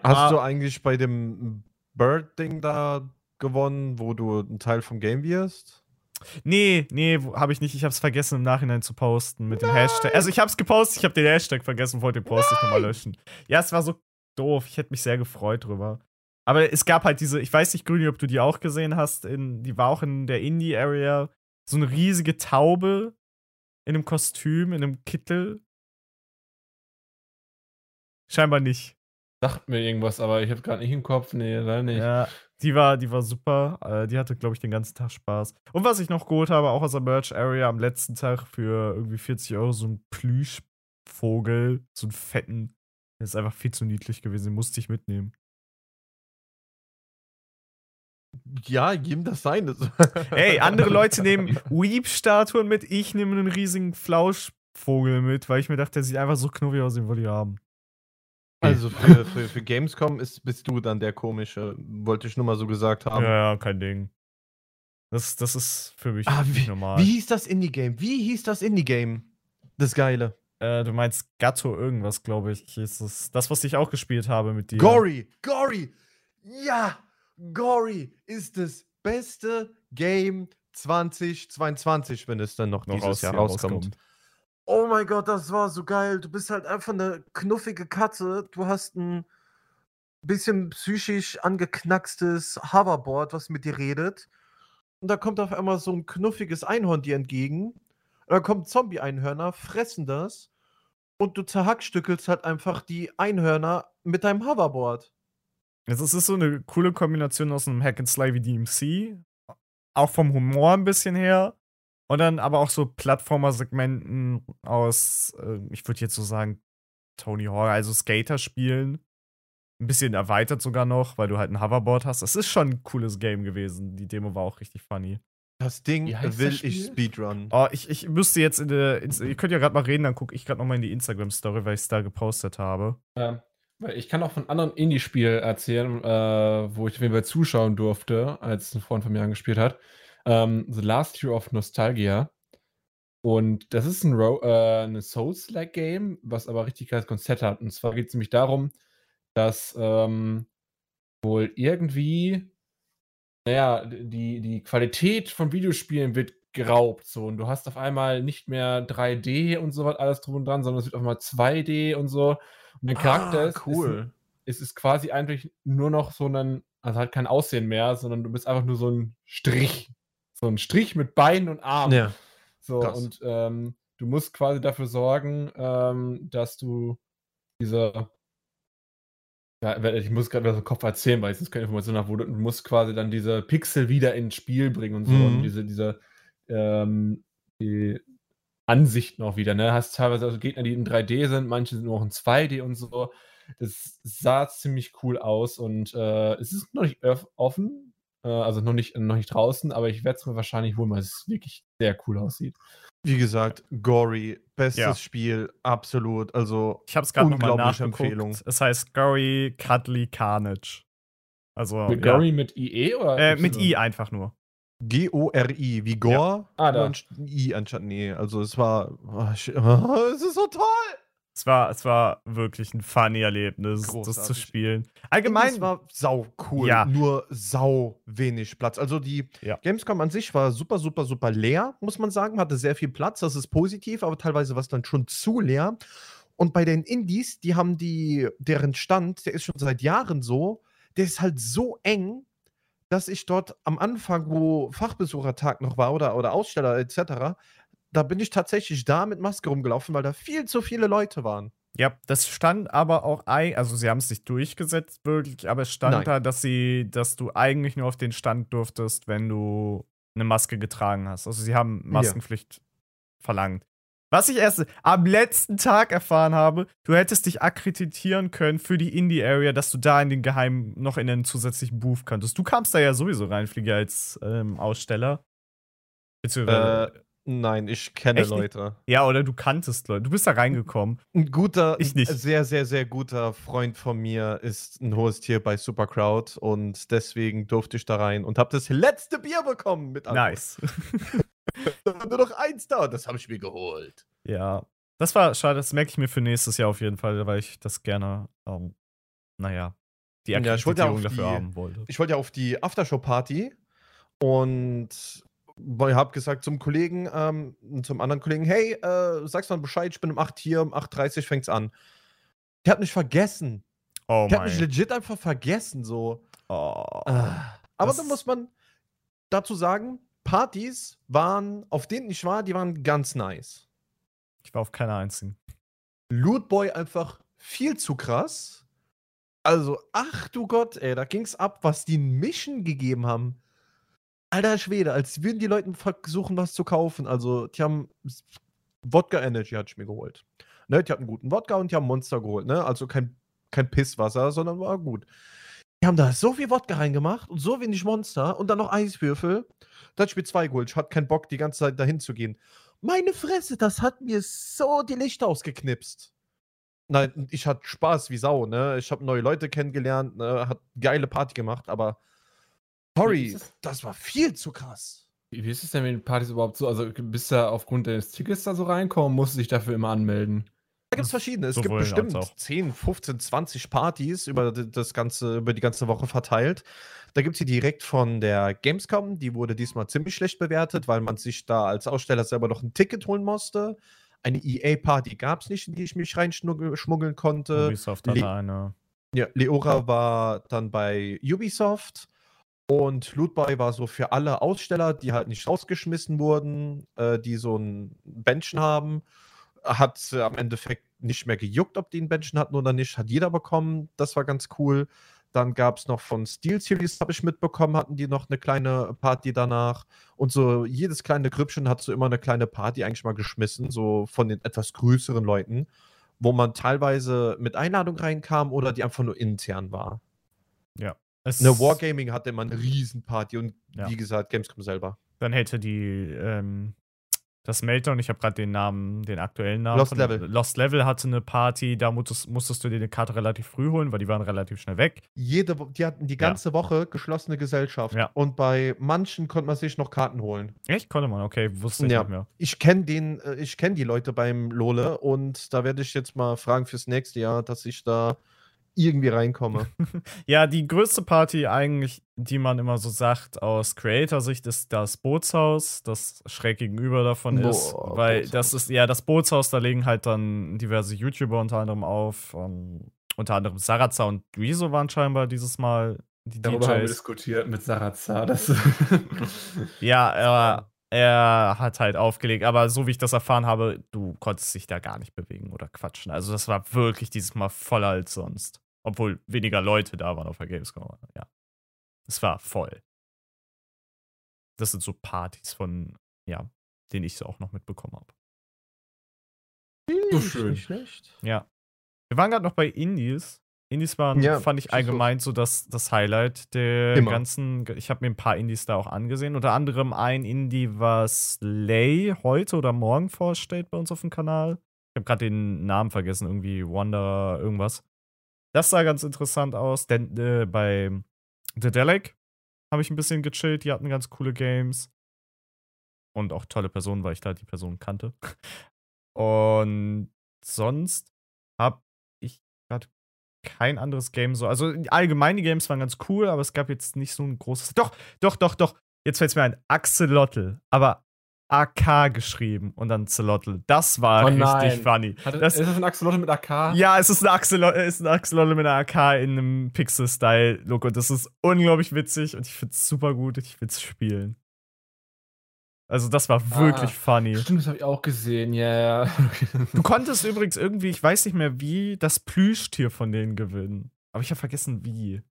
Hast Ah. du eigentlich bei dem Bird-Ding da gewonnen, wo du ein Teil vom Game wirst? Nee, nee, habe ich nicht. Ich habe es vergessen im Nachhinein zu posten mit dem Hashtag. Also ich habe es gepostet, ich habe den Hashtag vergessen, wollte den Post nicht nochmal löschen. Ja, es war so doof. Ich hätte mich sehr gefreut drüber. Aber es gab halt diese, ich weiß nicht, Grüni, ob du die auch gesehen hast, in, die war auch in der Indie-Area, so eine riesige Taube in einem Kostüm, in einem Kittel. Scheinbar nicht. Sagt mir irgendwas, aber ich habe gerade nicht im Kopf. Nee, leider nicht. Ja, die war, die war super. Äh, die hatte, glaube ich, den ganzen Tag Spaß. Und was ich noch geholt habe, auch aus der Merch-Area am letzten Tag für irgendwie 40 Euro, so ein Plüschvogel, so einen fetten. Der ist einfach viel zu niedlich gewesen, den musste ich mitnehmen. Ja, jedem das seine. (laughs) Ey, andere Leute nehmen Weep-Statuen mit, ich nehme einen riesigen Flauschvogel mit, weil ich mir dachte, der sieht einfach so knuffig aus, den wollte ich haben. Also für, für, für Gamescom ist, bist du dann der komische, wollte ich nur mal so gesagt haben. Ja, ja, kein Ding. Das, das ist für mich Ah, wie, normal. wie hieß das Indie-Game? Wie hieß das Indie-Game? Das Geile. Äh, du meinst Gatto irgendwas, glaube ich. Ist das, das, was ich auch gespielt habe mit dir. Gory! Gory! Ja! Gory ist das beste Game 2022, wenn es dann noch, Noch dieses Jahr ja, rauskommt. rauskommt. Oh mein Gott, das war so geil. Du bist halt einfach eine knuffige Katze. Du hast ein bisschen psychisch angeknackstes Hoverboard, was mit dir redet. Und da kommt auf einmal so ein knuffiges Einhorn dir entgegen. Und dann kommen Zombie-Einhörner, fressen das. Und du zerhackstückelst halt einfach die Einhörner mit deinem Hoverboard. Es ist so eine coole Kombination aus einem Hack and Slay wie DMC. Auch vom Humor ein bisschen her. Und dann aber auch so Plattformer-Segmenten aus, äh, ich würde jetzt so sagen, Tony Hawk, also Skater-Spielen. Ein bisschen erweitert sogar noch, weil du halt ein Hoverboard hast. Es ist schon ein cooles Game gewesen. Die Demo war auch richtig funny. Das Ding will das ich? Speedrun. Oh, ich, ich müsste jetzt in der. Ins- Ihr könnt ja gerade mal reden, dann gucke ich gerade nochmal in die Instagram-Story, weil ich es da gepostet habe. Ähm, weil ich kann auch von anderen Indie-Spielen erzählen, äh, wo ich auf jeden Fall zuschauen durfte, als ein Freund von mir angespielt hat. Ähm, The Last Year of Nostalgia. Und das ist ein, äh, eine Souls-like-Game, was aber richtig geiles Konzept hat. Und zwar geht es nämlich darum, dass ähm, wohl irgendwie, naja, die, die Qualität von Videospielen wird geraubt. So. Und du hast auf einmal nicht mehr 3D und so was alles drum und dran, sondern es wird auf einmal 2D und so. Und der Charakter Ah, ist, ist, cool. ist quasi eigentlich nur noch so ein, also halt kein Aussehen mehr, sondern du bist einfach nur so ein Strich. So ein Strich mit Beinen und Armen. Ja. So, krass. und ähm, du musst quasi dafür sorgen, ähm, dass du diese. Ja, ich muss gerade aus dem Kopf erzählen, weil ich jetzt keine Information habe, wo du, du musst quasi dann diese Pixel wieder ins Spiel bringen und so. Mhm. Und diese, diese ähm, die Ansichten auch wieder. Ne? Hast teilweise also Gegner, die in 3D sind, manche sind nur noch in 2D und so. Das sah ziemlich cool aus und äh, es ist noch nicht offen, also noch nicht, noch nicht draußen, aber ich werde es mir wahrscheinlich holen, weil es wirklich sehr cool aussieht. Wie gesagt, Gory, bestes Ja. Spiel, absolut. Also, Ich habe es gerade nochmal nachgeguckt. Empfehlung. Es heißt Gory Cuddly Carnage. Also, Mit ja. Gory mit IE oder? Äh, mit? I einfach nur. G-O-R-I, wie Gore. Ah, da. I anstatt Nee. Also, es war. Oh, (laughs) es ist so toll! Es war, es war wirklich ein funny Erlebnis, das zu Großartig. spielen. Allgemein Es war sau cool. Ja. Nur sau wenig Platz. Also, die Ja. Gamescom an sich war super, super, super leer, muss man sagen. Hatte sehr viel Platz. Das ist positiv, aber teilweise war es dann schon zu leer. Und bei den Indies, die haben die, deren Stand, der ist schon seit Jahren so, der ist halt so eng, dass ich dort am Anfang, wo Fachbesuchertag noch war oder, oder Aussteller etc., da bin ich tatsächlich da mit Maske rumgelaufen, weil da viel zu viele Leute waren. Ja, das stand aber auch, ei- also sie haben es nicht durchgesetzt wirklich, aber es stand Nein. da, dass sie, dass du eigentlich nur auf den Stand durftest, wenn du eine Maske getragen hast. Also sie haben Maskenpflicht verlangt. Was ich erst am letzten Tag erfahren habe, du hättest dich akkreditieren können für die Indie-Area, dass du da in den geheimen, noch in den zusätzlichen Booth könntest. Du kamst da ja sowieso rein, Flieger, als ähm, Aussteller. Beziehungsweise, Äh, nein, ich kenne Echt? Leute. ja, oder du kanntest Leute. Du bist da reingekommen. Ein guter, Ich nicht. sehr, sehr, sehr guter Freund von mir ist ein hohes Tier bei Supercrowd und deswegen durfte ich da rein und habe das letzte Bier bekommen mit Alkohol. Nice. (laughs) Da war nur noch eins da und das habe ich mir geholt. Ja, das war schade, das merke ich mir für nächstes Jahr auf jeden Fall, weil ich das gerne, ähm, naja, die Ja, ich wollte ja Akkreditierung auf dafür die- haben wollte. Ich wollte ja auf die Aftershow-Party und habe gesagt zum Kollegen, ähm, zum anderen Kollegen, hey, äh, sag's mal Bescheid, ich bin um 8 hier, um 8.30 Uhr fängt's an. Der hat mich vergessen. Oh Der hat mich mein. legit einfach vergessen, so. Oh. Ah. Aber da muss man dazu sagen, Partys waren, auf denen ich war, die waren ganz nice. Ich war auf keiner einzigen. Lootboy einfach viel zu krass. Also, ach du Gott, ey, da ging's ab, was die Mission gegeben haben. Alter Schwede, als würden die Leute versuchen, was zu kaufen. Also, die haben Wodka Energy hatte ich mir geholt. Ne, die hatten guten Wodka und die haben Monster geholt, ne? Also kein, kein Pisswasser, sondern war gut. Die haben da so viel Wodka reingemacht und so wenig Monster und dann noch Eiswürfel. Dann spielt zwei geholt. Ich hatte keinen Bock, die ganze Zeit dahin zu gehen. Meine Fresse, das hat mir so die Lichter ausgeknipst. Nein, ich hatte Spaß wie Sau, ne? Ich habe neue Leute kennengelernt, ne? Hat geile Party gemacht, aber sorry, das war viel zu krass. Wie ist es denn mit den Partys überhaupt so? Also bist du da aufgrund deines Tickets da so reinkommen, musst du dich dafür immer anmelden? Da gibt es verschiedene. Es Sowohl gibt bestimmt auch. 10, 15, 20 Partys über das ganze, über die ganze Woche verteilt. Da gibt es die direkt von der Gamescom. Die wurde diesmal ziemlich schlecht bewertet, weil man sich da als Aussteller selber noch ein Ticket holen musste. Eine EA-Party gab es nicht, in die ich mich reinschmuggeln konnte. Ubisoft hatte Le- eine. Ja, Leora war dann bei Ubisoft und Lootboy war so für alle Aussteller, die halt nicht rausgeschmissen wurden, äh, die so ein Benchen haben. Hat äh, am Endeffekt nicht mehr gejuckt, ob die ein Benchen hatten oder nicht. Hat jeder bekommen. Das war ganz cool. Dann gab es noch von Steel Series, habe ich mitbekommen, hatten die noch eine kleine Party danach. Und so jedes kleine Grüppchen hat so immer eine kleine Party eigentlich mal geschmissen, so von den etwas größeren Leuten, wo man teilweise mit Einladung reinkam oder die einfach nur intern war. Es, Eine Wargaming hatte immer eine Riesenparty und Ja. wie gesagt, Gamescom selber. Dann hätte die ähm, das Meltdown, ich habe gerade den Namen, den aktuellen Namen. Lost von- Level. Lost Level hatte eine Party, da musstest, musstest du dir eine Karte relativ früh holen, weil die waren relativ schnell weg. Jede, die hatten die Ja. ganze Woche geschlossene Gesellschaft. Ja. Und bei manchen konnte man sich noch Karten holen. Echt? Konnte man, okay, wusste ich Ja. nicht mehr. Ich kenne den, äh, ich kenne die Leute beim Lole und da werde ich jetzt mal fragen fürs nächste Jahr, dass ich da irgendwie reinkomme. (laughs) Ja, die größte Party eigentlich, die man immer so sagt aus Creator-Sicht, ist das Bootshaus, das schräg gegenüber davon ist. Boah, Weil Bootshaus. das ist, ja, das Bootshaus, da legen halt dann diverse YouTuber unter anderem auf. Ähm, unter anderem Sarazar und Duiso waren scheinbar dieses Mal die Darüber haben wir DJs. diskutiert mit Sarazar. Das (laughs) (laughs) Ja, er, er hat halt aufgelegt, aber so wie ich das erfahren habe, du konntest dich da gar nicht bewegen oder quatschen. Also das war wirklich dieses Mal voller als sonst. Obwohl weniger Leute da waren auf der Gamescom. Ja. Es war voll. Das sind so Partys von, ja, denen ich so auch noch mitbekommen habe. So schön. Nicht schlecht. Ja. Wir waren gerade noch bei Indies. Indies waren, Ja, fand ich allgemein so das, das Highlight der Immer. ganzen. Ich habe mir ein paar Indies da auch angesehen. Unter anderem ein Indie, was Slay heute oder morgen vorstellt bei uns auf dem Kanal. Ich habe gerade den Namen vergessen, irgendwie Wonder irgendwas. Das sah ganz interessant aus, denn äh, bei The Delic habe ich ein bisschen gechillt. Die hatten ganz coole Games. Und auch tolle Personen, weil ich da die Person kannte. (laughs) Und sonst habe ich gerade kein anderes Game so. Also allgemein die Games waren ganz cool, aber es gab jetzt nicht so ein großes. Doch, doch, doch, doch. Jetzt fällt es mir ein. Axolotl. Aber AK geschrieben und dann Zelotl. Das war Oh richtig funny. Hat, Das- ist das ein Axolotl mit AK? Ja, es ist ein Axolotl, ist ein Axolotl mit einer AK in einem Pixel-Style-Look und das ist unglaublich witzig und ich finde es super gut und ich will es spielen. Also, das war wirklich Ah. funny. Stimmt, das habe ich auch gesehen, ja, ja. Du konntest übrigens irgendwie, ich weiß nicht mehr wie, das Plüschtier von denen gewinnen. Aber ich habe vergessen, wie.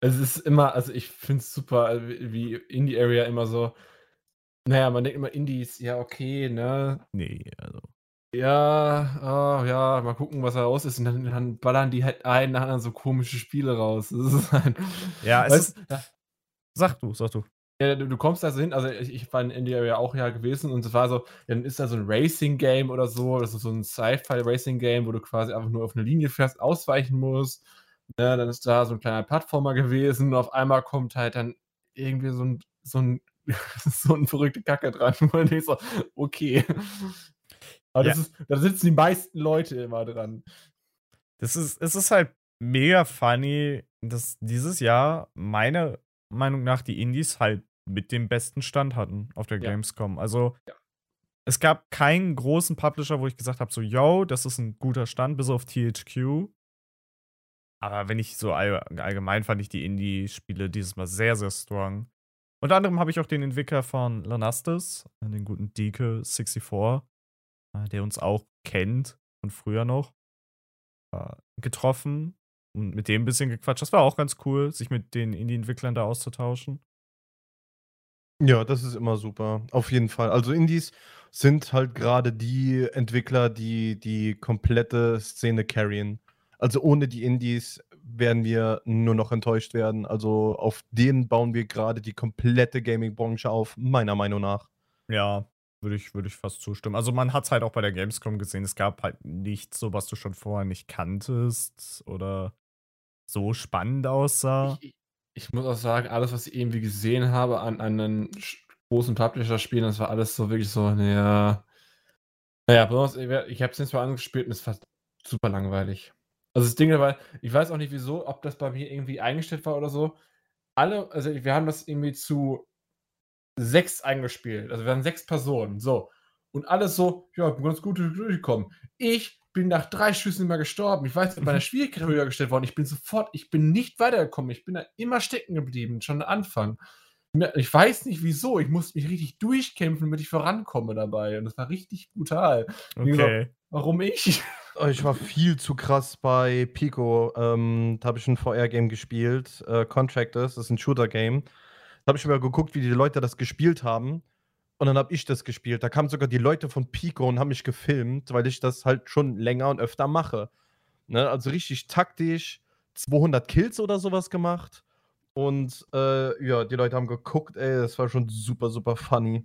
Es ist immer, also ich finde es super, wie wie Indie-Area immer so. Naja, man denkt immer, Indies, ja, okay, ne? Nee, also. Ja, ah, ja, mal gucken, was da raus ist. Und dann, dann ballern die halt ein nach anderen so komische Spiele raus. (laughs) Das ist halt, Ja, es ist. ja, Sag du, sag du. ja, du, du kommst da so hin, also ich, ich war in Indie-Area auch ja gewesen und es war so, dann ist da so ein Racing-Game oder so, das ist so ein Sci-Fi-Racing-Game, wo du quasi einfach nur auf eine Linie fährst, ausweichen musst. Ja, dann ist da so ein kleiner Plattformer gewesen und auf einmal kommt halt dann irgendwie so ein, so ein, (laughs) so ein verrückte Kacke dran. Und ich so, okay. Aber das Ja. ist, da sitzen die meisten Leute immer dran. Das ist, es ist halt mega funny, dass dieses Jahr meiner Meinung nach die Indies halt mit dem besten Stand hatten auf der Ja. Gamescom. Also Ja. es gab keinen großen Publisher, wo ich gesagt habe, so, yo, das ist ein guter Stand, bis auf THQ. Aber wenn ich so all, allgemein fand ich die Indie-Spiele dieses Mal sehr, sehr strong. Unter anderem habe ich auch den Entwickler von Lanastis, den guten Deke64, äh, der uns auch kennt von früher noch, äh, getroffen und mit dem ein bisschen gequatscht. Das war auch ganz cool, sich mit den Indie-Entwicklern da auszutauschen. Ja, das ist immer super. Auf jeden Fall. Also Indies sind halt gerade die Entwickler, die die komplette Szene carryen. Also ohne die Indies werden wir nur noch enttäuscht werden. Also auf den bauen wir gerade die komplette Gaming-Branche auf, meiner Meinung nach. Ja, würde ich, würd ich fast zustimmen. Also man hat es halt auch bei der Gamescom gesehen, es gab halt nichts so, was du schon vorher nicht kanntest oder so spannend aussah. Ich, ich muss auch sagen, alles, was ich irgendwie gesehen habe an, an einen großen Publisher-Spielen, das war alles so wirklich so, naja. Naja, ich habe es jetzt mal angespielt und es war super langweilig. Also das Ding dabei, ich weiß auch nicht wieso, ob das bei mir irgendwie eingestellt war oder so. Alle, also wir haben das irgendwie zu sechs eingespielt. Also wir waren sechs Personen. So. Und alles so, ja, ich bin ganz gut durchgekommen. Ich bin nach drei Schüssen immer gestorben. Ich weiß, meine Schwierigkeit höher gestellt worden. Ich bin sofort, ich bin nicht weitergekommen. Ich bin da immer stecken geblieben, schon am Anfang. Ich weiß nicht wieso. Ich musste mich richtig durchkämpfen, damit ich vorankomme dabei. Und das war richtig brutal. Okay. Gesagt, warum ich? Oh, ich war viel zu krass bei Pico. Ähm, da habe ich ein VR-Game gespielt. Äh, Contractors, das ist ein Shooter-Game. Da habe ich mir geguckt, wie die Leute das gespielt haben. Und dann habe ich das gespielt. Da kamen sogar die Leute von Pico und haben mich gefilmt, weil ich das halt schon länger und öfter mache. Ne? Also richtig taktisch, 200 Kills oder sowas gemacht. Und äh, ja, die Leute haben geguckt, ey, das war schon super, super funny.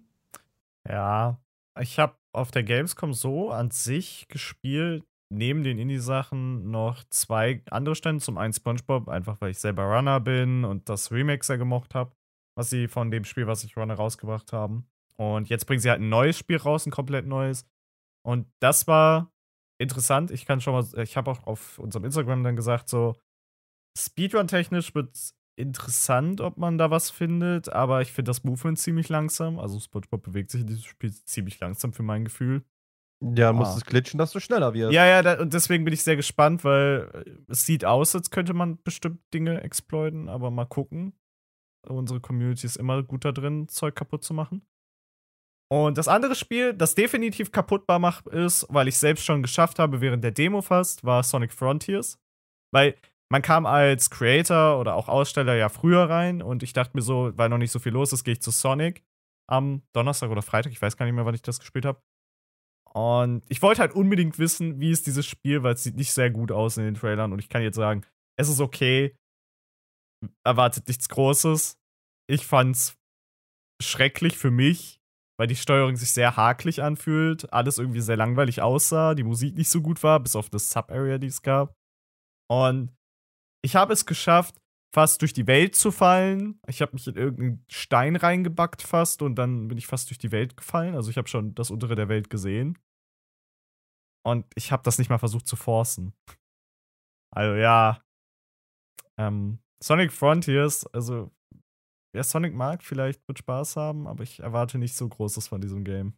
Ja, ich habe auf der Gamescom so an sich gespielt, neben den Indie-Sachen noch zwei andere Stände. Zum einen SpongeBob, einfach weil ich selber Runner bin und das Remake sehr gemocht habe, was sie von dem Spiel, was ich Runner rausgebracht haben. Und jetzt bringen sie halt ein neues Spiel raus, ein komplett neues. Und das war interessant. Ich kann schon mal, ich habe auch auf unserem Instagram dann gesagt, so Speedrun-technisch wird es interessant, ob man da was findet, aber ich finde das Movement ziemlich langsam. Also SpongeBob bewegt sich in diesem Spiel ziemlich langsam für mein Gefühl. Ja, muss ah. es glitschen, dass du schneller wirst. Ja, ja, da, und deswegen bin ich sehr gespannt, weil es sieht aus, als könnte man bestimmt Dinge exploiten, aber mal gucken. Unsere Community ist immer gut da drin, Zeug kaputt zu machen. Und das andere Spiel, das definitiv kaputtbar macht, ist, weil ich selbst schon geschafft habe, während der Demo fast, war Sonic Frontiers. Weil man kam als Creator oder auch Aussteller ja früher rein und ich dachte mir so, weil noch nicht so viel los ist, gehe ich zu Sonic am Donnerstag oder Freitag, ich weiß gar nicht mehr, wann ich das gespielt habe. Und ich wollte halt unbedingt wissen, wie ist dieses Spiel, weil es sieht nicht sehr gut aus in den Trailern und ich kann jetzt sagen, es ist okay, erwartet nichts Großes. Ich fand's schrecklich für mich, weil die Steuerung sich sehr hakelig anfühlt, alles irgendwie sehr langweilig aussah, die Musik nicht so gut war, bis auf das Sub-Area, die es gab. Und ich habe es geschafft, fast durch die Welt zu fallen. Ich habe mich in irgendeinen Stein reingebackt fast und dann bin ich fast durch die Welt gefallen. Also ich habe schon das untere der Welt gesehen. Und ich habe das nicht mal versucht zu forcen. Also ja. Ähm, Sonic Frontiers, also wer Sonic mag, vielleicht wird Spaß haben, aber ich erwarte nicht so Großes von diesem Game.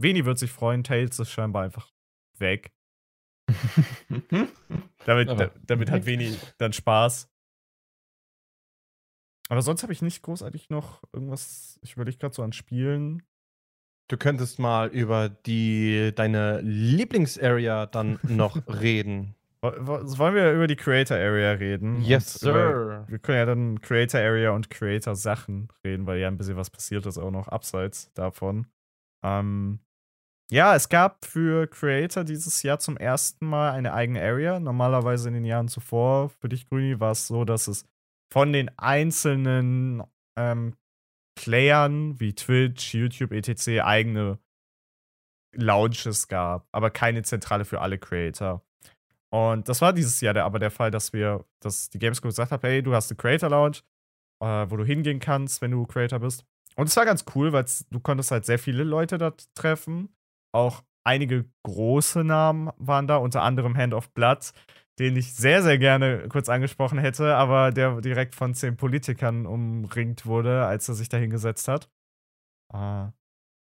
Veni wird sich freuen, Tails ist scheinbar einfach weg. (laughs) damit, da, damit hat (laughs) wenig dann Spaß. Aber sonst habe ich nicht großartig noch irgendwas. Ich überlege gerade so an Spielen. Du könntest mal über die deine Lieblingsarea dann (laughs) noch reden. Wollen wir über die Creator Area reden? Yes, sir. Über, wir können ja dann Creator Area und Creator Sachen reden, weil ja ein bisschen was passiert ist auch noch abseits davon. Ähm, ja, es gab für Creator dieses Jahr zum ersten Mal eine eigene Area. Normalerweise in den Jahren zuvor, für dich, Grüni, war es so, dass es von den einzelnen ähm, Playern wie Twitch, YouTube, etc. eigene Launches gab, aber keine zentrale für alle Creator. Und das war dieses Jahr aber der Fall, dass wir, dass die Gamescom gesagt hat, hey, du hast eine Creator Lounge, äh, wo du hingehen kannst, wenn du Creator bist. Und es war ganz cool, weil du konntest halt sehr viele Leute dort treffen auch einige große Namen waren da, unter anderem Hand of Blood, den ich sehr, sehr gerne kurz angesprochen hätte, aber der direkt von zehn Politikern umringt wurde, als er sich da hingesetzt hat. Uh,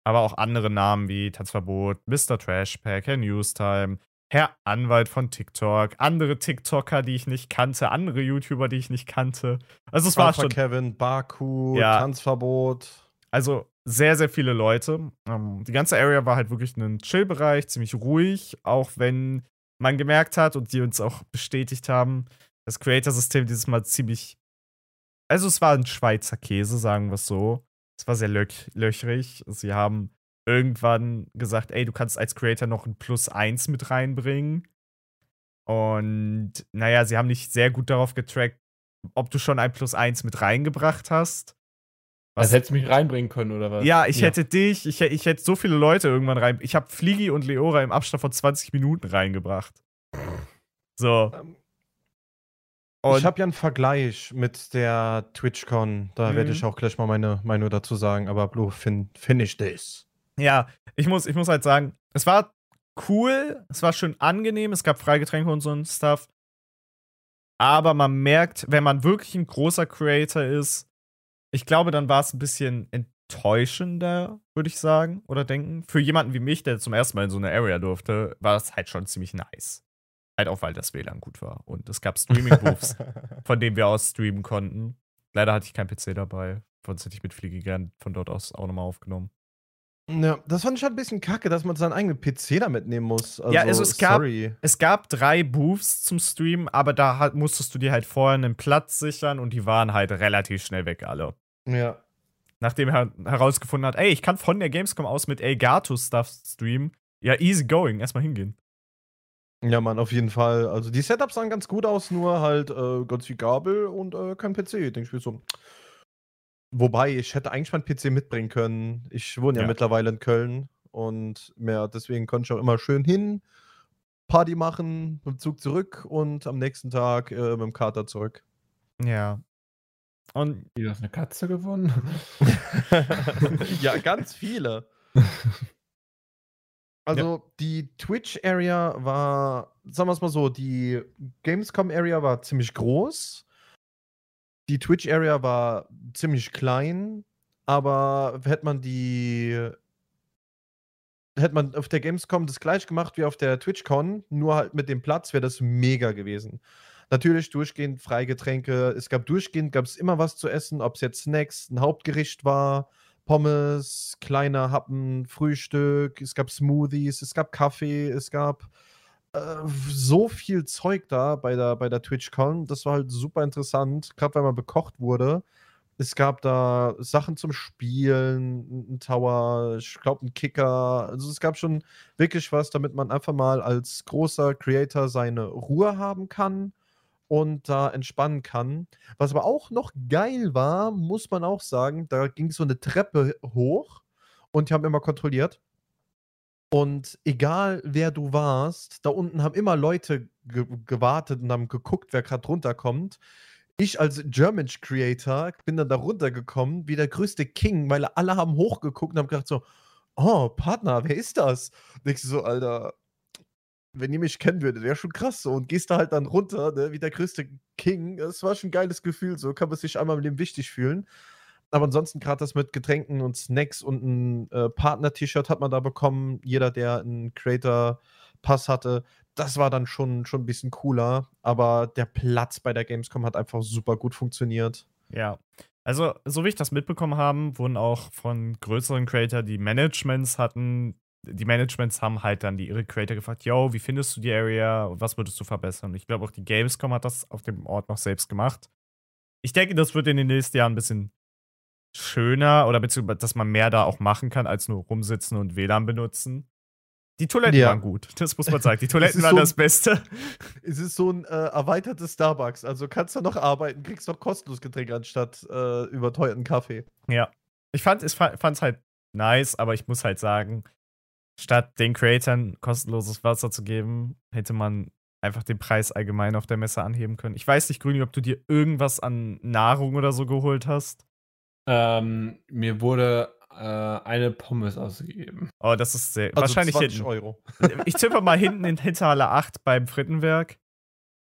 aber auch andere Namen wie Tanzverbot, Mr. Trashpack, Herr Newstime, Herr Anwalt von TikTok, andere TikToker, die ich nicht kannte, andere YouTuber, die ich nicht kannte. Also es Alpha war schon. Kevin, Baku, ja, Tanzverbot. Also sehr, sehr viele Leute. Ähm, die ganze Area war halt wirklich ein Chill-Bereich, ziemlich ruhig, auch wenn man gemerkt hat und die uns auch bestätigt haben, das Creator-System dieses Mal ziemlich. Also, es war ein Schweizer Käse, sagen wir es so. Es war sehr löch löchrig. Sie haben irgendwann gesagt, ey, du kannst als Creator noch ein Plus 1 mit reinbringen. Und naja, sie haben nicht sehr gut darauf getrackt, ob du schon ein Plus 1 mit reingebracht hast. Was also hättest du mich reinbringen können, oder was? Ja, ich ja. hätte dich, ich, ich hätte so viele Leute irgendwann rein. Ich habe Fliegi und Leora im Abstand von 20 Minuten reingebracht. So. Und ich habe ja einen Vergleich mit der TwitchCon. Da mhm. werde ich auch gleich mal meine Meinung dazu sagen. Aber Blue, fin finish this. Ja, ich muss, ich muss halt sagen, es war cool, es war schön angenehm, es gab Freigetränke und so ein Stuff. Aber man merkt, wenn man wirklich ein großer Creator ist, ich glaube, dann war es ein bisschen enttäuschender, würde ich sagen, oder denken. Für jemanden wie mich, der zum ersten Mal in so eine Area durfte, war es halt schon ziemlich nice. Halt auch, weil das WLAN gut war. Und es gab Streaming-Booths, (laughs) von denen wir aus streamen konnten. Leider hatte ich keinen PC dabei. Sonst hätte ich mit Fliege gern von dort aus auch nochmal aufgenommen. Ja, das fand ich halt ein bisschen kacke, dass man seinen eigenen PC da mitnehmen muss. Also, ja, also es gab, es gab drei Booths zum Streamen, aber da hat, musstest du dir halt vorher einen Platz sichern und die waren halt relativ schnell weg, alle. Ja. Nachdem er herausgefunden hat, ey, ich kann von der Gamescom aus mit Elgato Stuff streamen. Ja, easy going, erstmal hingehen. Ja, Mann, auf jeden Fall. Also die Setups sahen ganz gut aus, nur halt äh, ganz viel Gabel und äh, kein PC. Denke ich mir so. Wobei, ich hätte eigentlich meinen PC mitbringen können. Ich wohne ja, ja mittlerweile in Köln und mehr, deswegen konnte ich auch immer schön hin, Party machen, mit dem Zug zurück und am nächsten Tag äh, mit dem Kater zurück. Ja. Und du hast eine Katze gewonnen? (laughs) ja, ganz viele. (laughs) Also ja. die Twitch-Area war, sagen wir es mal so, die Gamescom-Area war ziemlich groß. Die Twitch-Area war ziemlich klein, aber hätte man die hätte man auf der Gamescom das gleich gemacht wie auf der TwitchCon, nur halt mit dem Platz, wäre das mega gewesen. Natürlich durchgehend Freigetränke. Es gab durchgehend, gab es immer was zu essen, ob es jetzt Snacks, ein Hauptgericht war, Pommes, kleine Happen, Frühstück, es gab Smoothies, es gab Kaffee, es gab so viel Zeug da bei der, bei der TwitchCon. Das war halt super interessant, gerade weil man bekocht wurde. Es gab da Sachen zum Spielen, ein Tower, ich glaube, ein Kicker. Also es gab schon wirklich was, damit man einfach mal als großer Creator seine Ruhe haben kann und da entspannen kann. Was aber auch noch geil war, muss man auch sagen, da ging so eine Treppe hoch und die haben immer kontrolliert. Und egal wer du warst, da unten haben immer Leute ge gewartet und haben geguckt, wer gerade runterkommt. Ich als German Creator bin dann da runtergekommen, wie der größte King, weil alle haben hochgeguckt und haben gedacht so, oh, Partner, wer ist das? Und ich so, Alter, wenn ihr mich kennen würdet, wäre schon krass so. Und gehst da halt dann runter, ne, wie der größte King. Das war schon ein geiles Gefühl, so kann man sich einmal mit dem wichtig fühlen. Aber ansonsten gerade das mit Getränken und Snacks und ein äh, Partner-T-Shirt hat man da bekommen. Jeder, der einen Creator-Pass hatte, das war dann schon, schon ein bisschen cooler. Aber der Platz bei der Gamescom hat einfach super gut funktioniert. Ja. Also, so wie ich das mitbekommen habe, wurden auch von größeren Creator, die Managements hatten, die Managements haben halt dann die ihre Creator gefragt, yo, wie findest du die Area was würdest du verbessern? Ich glaube auch die Gamescom hat das auf dem Ort noch selbst gemacht. Ich denke, das wird in den nächsten Jahren ein bisschen schöner oder beziehungsweise, dass man mehr da auch machen kann, als nur rumsitzen und WLAN benutzen. Die Toiletten ja. waren gut, das muss man sagen. Die (laughs) Toiletten waren so das Beste. (laughs) Es ist so ein äh, erweitertes Starbucks. Also kannst du noch arbeiten, kriegst noch kostenlos Getränke anstatt äh, überteuerten Kaffee. Ja. Ich fand es halt nice, aber ich muss halt sagen, statt den Creatoren kostenloses Wasser zu geben, hätte man einfach den Preis allgemein auf der Messe anheben können. Ich weiß nicht, Grüni, ob du dir irgendwas an Nahrung oder so geholt hast. Ähm, mir wurde äh, eine Pommes ausgegeben. Oh, das ist sehr. Also wahrscheinlich 20 hinten. Euro. (laughs) Ich tippe mal hinten in Hinterhalle 8 beim Frittenwerk.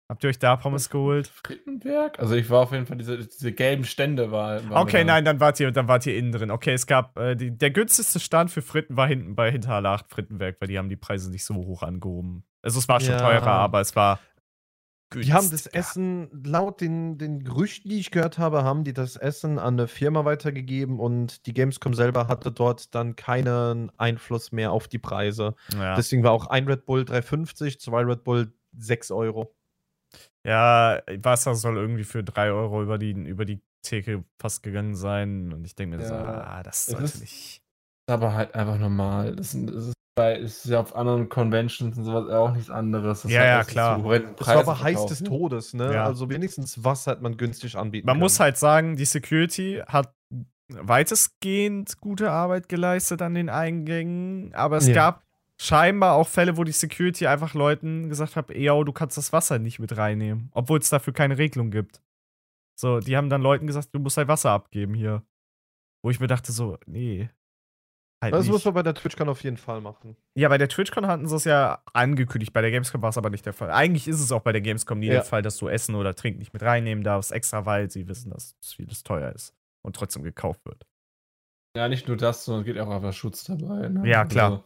Habt ihr euch da Pommes geholt? Frittenberg? Also ich war auf jeden Fall, diese, diese gelben Stände war. okay, nein, dann wart ihr, dann wart ihr innen drin. Okay, es gab, äh, die, der günstigste Stand für Fritten war hinten bei Hinterhalle 8 Frittenberg, weil die haben die Preise nicht so hoch angehoben. Also es war schon ja. teurer, aber es war Günstiger. Die haben das Essen, laut den, den Gerüchten, die ich gehört habe, haben die das Essen an eine Firma weitergegeben und die Gamescom selber hatte dort dann keinen Einfluss mehr auf die Preise. Ja. Deswegen war auch ein Red Bull 3,50, zwei Red Bull 6 Euro. Ja, Wasser soll irgendwie für 3 Euro über die, über die Theke fast gegangen sein. Und ich denke mir ja. so, ah, das sollte ist nicht. Aber halt einfach normal. Das, das ist Weil es ist ja auf anderen Conventions und sowas auch nichts anderes. Das Ja, hat ja, klar. Das war aber heiß des? Todes, ne? Ja. Also wenigstens was hätte man günstig anbieten Man können. muss halt sagen, die Security hat weitestgehend gute Arbeit geleistet an den Eingängen, aber es Ja. gab scheinbar auch Fälle, wo die Security einfach Leuten gesagt hat, yo, du kannst das Wasser nicht mit reinnehmen, obwohl es dafür keine Regelung gibt. So, die haben dann Leuten gesagt, du musst halt Wasser abgeben hier. Wo ich mir dachte so, nee. Halt Das muss nicht. man bei der TwitchCon auf jeden Fall machen. Ja, bei der TwitchCon hatten sie es ja angekündigt. Bei der Gamescom war es aber nicht der Fall. Eigentlich ist es auch bei der Gamescom nie Ja. der Fall, dass du Essen oder Trinken nicht mit reinnehmen darfst, extra weil sie wissen, dass es vieles teuer ist und trotzdem gekauft wird. Ja, nicht nur das, sondern es geht auch einfach Schutz dabei. Ne? Ja, klar.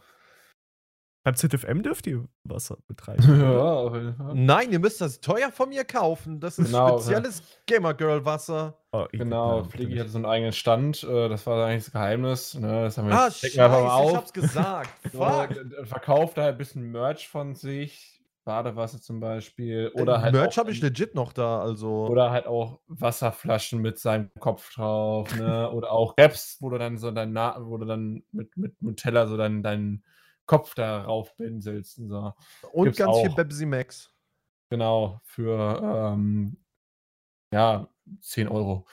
Beim ZFM dürft ihr Wasser. Also, (laughs) ja, auf jeden Fall. Nein, ihr müsst das teuer von mir kaufen. Das ist Genau, spezielles Gamer Girl Wasser. Oh, ich- Genau, Fliegi hatte so einen eigenen Stand. äh, Das war eigentlich das Geheimnis. Ne? Das haben wir Ah, scheiße, ich auf. hab's gesagt. (laughs) Fuck. verkauft halt ein bisschen Merch von sich. Badewasser zum Beispiel. Oder halt. Merch habe ich legit noch da, also. Oder halt auch Wasserflaschen mit seinem Kopf drauf, ne? (laughs) Oder auch Raps, wo du dann so dein Na wo du dann mit, mit Nutella so deinen deinen Kopf darauf pinselst und so. und gibt's ganz viel auch. Pepsi Max. Genau, für ähm, ja, 10 Euro.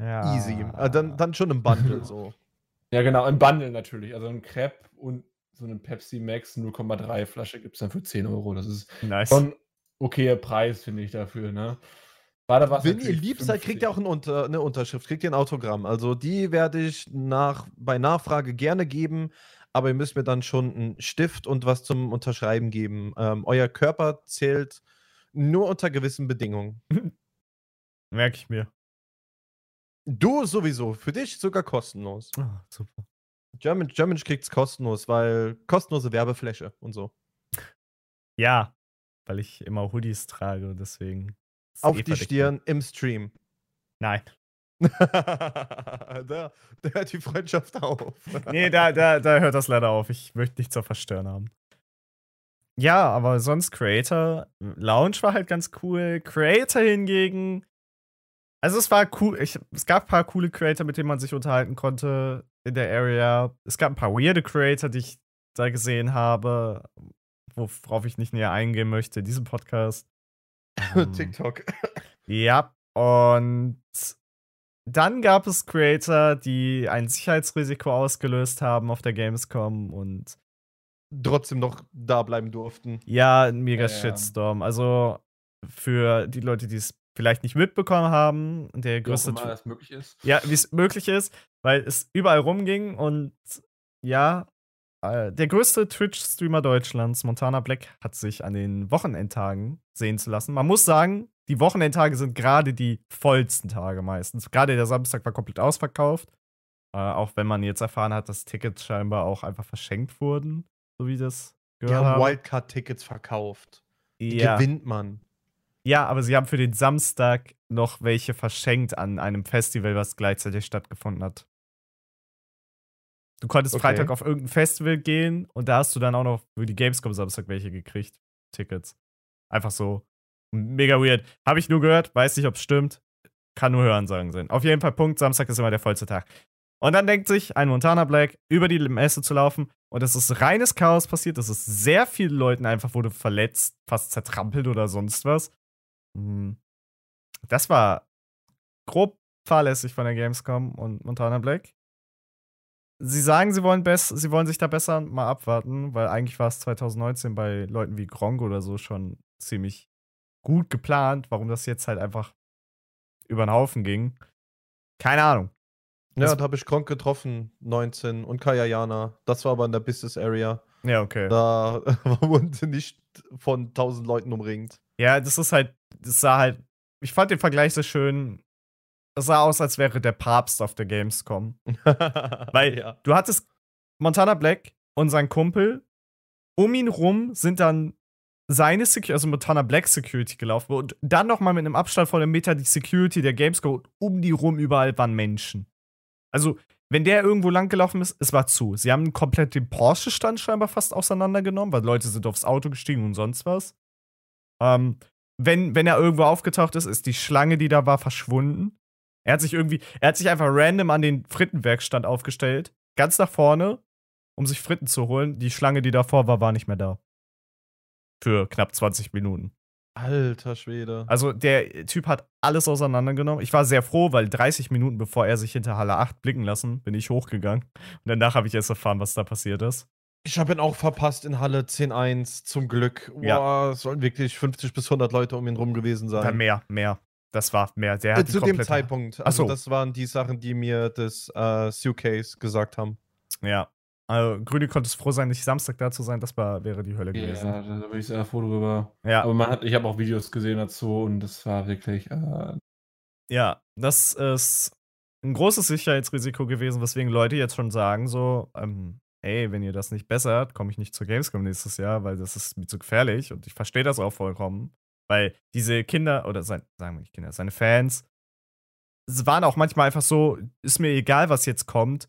Ja. Easy. Ah, dann, dann schon im Bundle so. (laughs) Ja, genau, im Bundle natürlich. Also ein Crepe und so eine Pepsi Max 0,3 Flasche gibt es dann für 10 Euro. Das ist nice. schon okayer Preis, finde ich, dafür, ne? Badewasser Wenn ihr lieb seid, kriegt ihr auch 50. ein Unter, eine Unterschrift, kriegt ihr ein Autogramm. Also die werde ich nach, bei Nachfrage gerne geben, aber ihr müsst mir dann schon einen Stift und was zum Unterschreiben geben. Ähm, euer Körper zählt nur unter gewissen Bedingungen. (laughs) Merke ich mir. Du sowieso, für dich sogar kostenlos. Oh, super. German, German kriegt's kostenlos, weil kostenlose Werbefläche und so. Ja, weil ich immer Hoodies trage und deswegen. Auf eh die verdeckt. Stirn im Stream. Nein. (laughs) da, da hört die Freundschaft auf. (laughs) Nee, da, da, da hört das leider auf. Ich möchte nichts auf Verstören haben. Ja, aber sonst Creator. Lounge war halt ganz cool. Creator hingegen. Also es war cool. Ich, es gab ein paar coole Creator, mit denen man sich unterhalten konnte in der Area. Es gab ein paar weirde Creator, die ich da gesehen habe, worauf ich nicht näher eingehen möchte in diesem Podcast. (laughs) Ähm, TikTok. ja, und dann gab es Creator, die ein Sicherheitsrisiko ausgelöst haben auf der Gamescom und Trotzdem noch da bleiben durften. ja, ein mega Ja. Shitstorm. Also für die Leute, die es vielleicht nicht mitbekommen haben, der Wie größte Tw- das möglich ist. ja, wie es möglich ist, weil es überall rumging und ja, äh, der größte Twitch-Streamer Deutschlands, Montana Black, hat sich an den Wochenendtagen sehen zu lassen. Man muss sagen, die Wochenendtage sind gerade die vollsten Tage meistens. Gerade der Samstag war komplett ausverkauft. Äh, auch wenn man jetzt erfahren hat, dass Tickets scheinbar auch einfach verschenkt wurden, so wie das Die gehört haben habe. Wildcard-Tickets verkauft. Die ja. gewinnt man. ja, aber sie haben für den Samstag noch welche verschenkt an einem Festival, was gleichzeitig stattgefunden hat. Du konntest Okay. Freitag auf irgendein Festival gehen und da hast du dann auch noch für die Gamescom Samstag welche gekriegt. Tickets. Einfach so. Mega weird. Habe ich nur gehört, weiß nicht, ob es stimmt. Kann nur hören sagen sein. Auf jeden Fall Punkt, Samstag ist immer der vollste Tag. Und dann denkt sich ein Montana Black, über die Messe zu laufen. Und es ist reines Chaos passiert. Es ist sehr vielen Leuten einfach wurde verletzt, fast zertrampelt oder sonst was. Hm. Das war grob fahrlässig von der Gamescom und Montana Black. Sie sagen, sie wollen, sie wollen sich da besser mal abwarten, weil eigentlich war es 2019 bei Leuten wie Gronk oder so schon ziemlich gut geplant, warum das jetzt halt einfach über den Haufen ging. Keine Ahnung. Ja, Das- da habe ich Kronk getroffen, 19 und Kaya Jana. Das war aber in der Business Area. Ja, okay. Da (laughs) wurden sie nicht von 1000 Leuten umringt. Ja, das ist halt, das sah halt, ich fand den Vergleich sehr schön. Es sah aus, als wäre der Papst auf der Gamescom. (laughs) Weil ja. du hattest Montana Black und sein Kumpel. Um ihn rum sind dann seine Security, also Montana Black Security gelaufen und dann nochmal mit einem Abstand von einem Meter die Security der Gamescom und um die rum überall waren Menschen. Also, wenn der irgendwo lang gelaufen ist, es war zu. Sie haben komplett den Porsche-Stand scheinbar fast auseinandergenommen, weil Leute sind aufs Auto gestiegen und sonst was. Ähm, wenn, wenn er irgendwo aufgetaucht ist, ist die Schlange, die da war, verschwunden. Er hat sich irgendwie, er hat sich einfach random an den Frittenwerkstand aufgestellt, ganz nach vorne, um sich Fritten zu holen. Die Schlange, die davor war, war nicht mehr da. Für knapp 20 Minuten. Alter Schwede. Also der Typ hat alles auseinandergenommen. Ich war sehr froh, weil 30 Minuten bevor er sich hinter Halle 8 blicken lassen, bin ich hochgegangen. Und danach habe ich erst erfahren, was da passiert ist. Ich habe ihn auch verpasst in Halle 10-1, zum Glück. Ja. Boah, es sollen wirklich 50 bis 100 Leute um ihn rum gewesen sein. mehr, mehr. Das war mehr. Der Äh, hat zu dem Zeitpunkt. Also, so. das waren die Sachen, die mir das äh, Suitcase gesagt haben. Ja. Also, Grüne konnte es froh sein, nicht Samstag da zu sein. Das war, wäre die Hölle gewesen. Ja, da bin ich sehr froh drüber. Ja, Aber man hat, ich habe auch Videos gesehen dazu und das war wirklich. Äh, ja, das ist ein großes Sicherheitsrisiko gewesen, weswegen Leute jetzt schon sagen, so, ähm, ey, wenn ihr das nicht bessert, komme ich nicht zur Gamescom nächstes Jahr, weil das ist mir zu gefährlich und ich verstehe das auch vollkommen. Weil diese Kinder, oder sein, sagen wir nicht Kinder, seine Fans, es waren auch manchmal einfach so, ist mir egal, was jetzt kommt.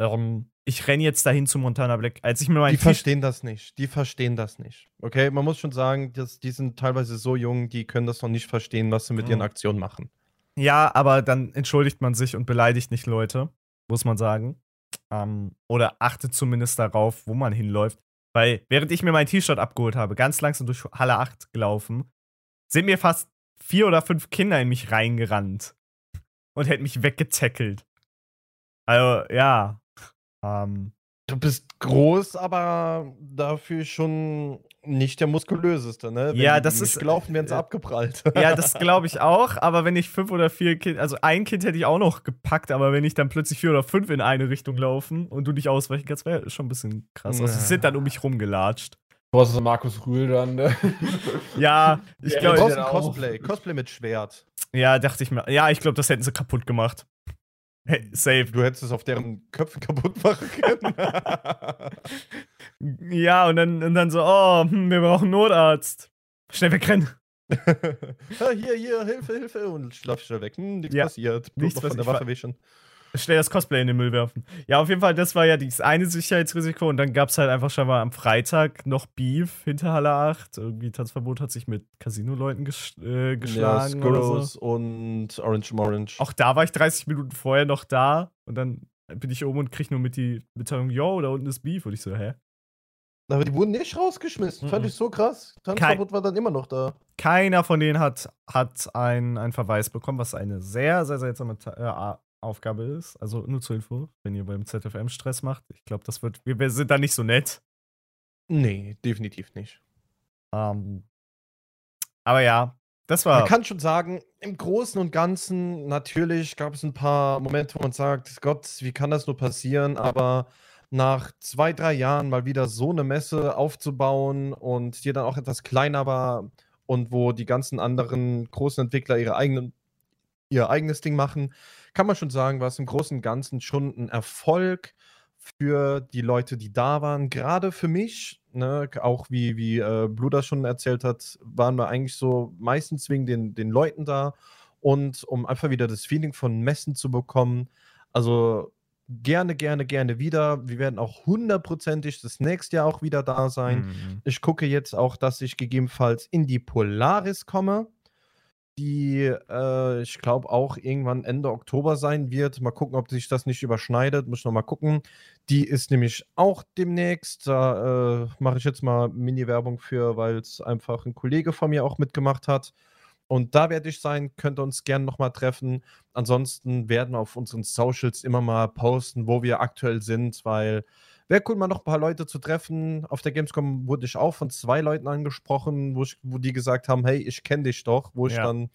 Ähm, ich renne jetzt dahin zu Montana Black. Als ich mir mein Die verstehen das nicht. Die verstehen das nicht. Okay, man muss schon sagen, dass die sind teilweise so jung, die können das noch nicht verstehen, was sie mit ihren Mhm. Aktionen machen. Ja, aber dann entschuldigt man sich und beleidigt nicht Leute, muss man sagen. Ähm, oder achtet zumindest darauf, wo man hinläuft. Weil während ich mir mein T-Shirt abgeholt habe, ganz langsam durch Halle 8 gelaufen, sind mir fast vier oder fünf Kinder in mich reingerannt und hätten mich weggetackelt. Also, ja. Ähm, Du bist groß, aber dafür schon nicht der muskulöseste, ne? Wenn Ja, das ist- gelaufen, werden sie äh, abgeprallt. (laughs) ja, das (laughs) glaube ich auch, aber wenn ich fünf oder vier Kinder, also ein Kind hätte ich auch noch gepackt, aber wenn ich dann plötzlich vier oder fünf in eine Richtung laufen und du nicht ausweichen kannst, wäre schon ein bisschen krass. Also, sie sind dann um mich rumgelatscht. Boah, ist Markus Rühl dann. Ne? (laughs) Ja, ich Ja, Du glaube, brauchst auch. Cosplay. Cosplay mit Schwert. ja, dachte ich mir. Ja, ich glaube, das hätten sie kaputt gemacht. Hey, safe. Du hättest es auf deren Köpfen kaputt machen können. (laughs) Ja, und dann, und dann so, oh, hm, wir brauchen einen Notarzt. Schnell wegrennen. ja, (laughs) hier, hier, Hilfe, Hilfe. Und schlaf schnell weg. Hm, nichts Ja, passiert. Blut nichts noch von der. Waffe wischen. Schnell das Cosplay in den Müll werfen. Ja, auf jeden Fall, das war ja dieses eine Sicherheitsrisiko. Und dann gab es halt einfach schon mal am Freitag noch Beef hinter Halle 8. Irgendwie Tanzverbot hat sich mit Casino-Leuten ges äh, Ja, geschlagen. oder so. Und Orange Morange. Auch da war ich 30 Minuten vorher noch da. Und dann bin ich oben und krieg nur mit die Mitteilung, yo, da unten ist Beef. Und ich so, hä? Aber die wurden nicht rausgeschmissen. Fand Mhm. ich so krass. Tanzverbot war dann immer noch da. Keiner von denen hat, hat einen, Verweis bekommen, was eine sehr, sehr seltsame äh, Aufgabe ist. Also nur zur Info, wenn ihr beim ZFM Stress macht. Ich glaube, das wird. Wir, sind da nicht so nett. Nee, definitiv nicht. Ähm, aber ja, das war. Man kann schon sagen, im Großen und Ganzen, natürlich gab es ein paar Momente, wo man sagt, Gott, wie kann das nur passieren? Aber nach zwei, drei Jahren mal wieder so eine Messe aufzubauen und die dann auch etwas kleiner war und wo die ganzen anderen großen Entwickler ihre eigenen, ihr eigenes Ding machen, kann man schon sagen, war es im Großen und Ganzen schon ein Erfolg für die Leute, die da waren. Gerade für mich, ne, auch wie, wie äh, Blue das schon erzählt hat, waren wir eigentlich so meistens wegen den, den Leuten da und um einfach wieder das Feeling von Messen zu bekommen. Also gerne, gerne, gerne wieder. Wir werden auch hundertprozentig das nächste Jahr auch wieder da sein. Mhm. Ich gucke jetzt auch, dass ich gegebenenfalls in die Polaris komme, die äh, ich glaube auch irgendwann Ende Oktober sein wird. Mal gucken, ob sich das nicht überschneidet. Muss ich noch mal gucken. Die ist nämlich auch demnächst. Da äh, mache ich jetzt mal Mini-Werbung für, weil es einfach ein Kollege von mir auch mitgemacht hat. Und da werde ich sein, könnt ihr uns gerne nochmal treffen. Ansonsten werden wir auf unseren Socials immer mal posten, wo wir aktuell sind, weil wäre cool, mal noch ein paar Leute zu treffen. Auf der Gamescom wurde ich auch von zwei Leuten angesprochen, wo, ich, wo die gesagt haben, hey, ich kenne dich doch, wo ich Ja. dann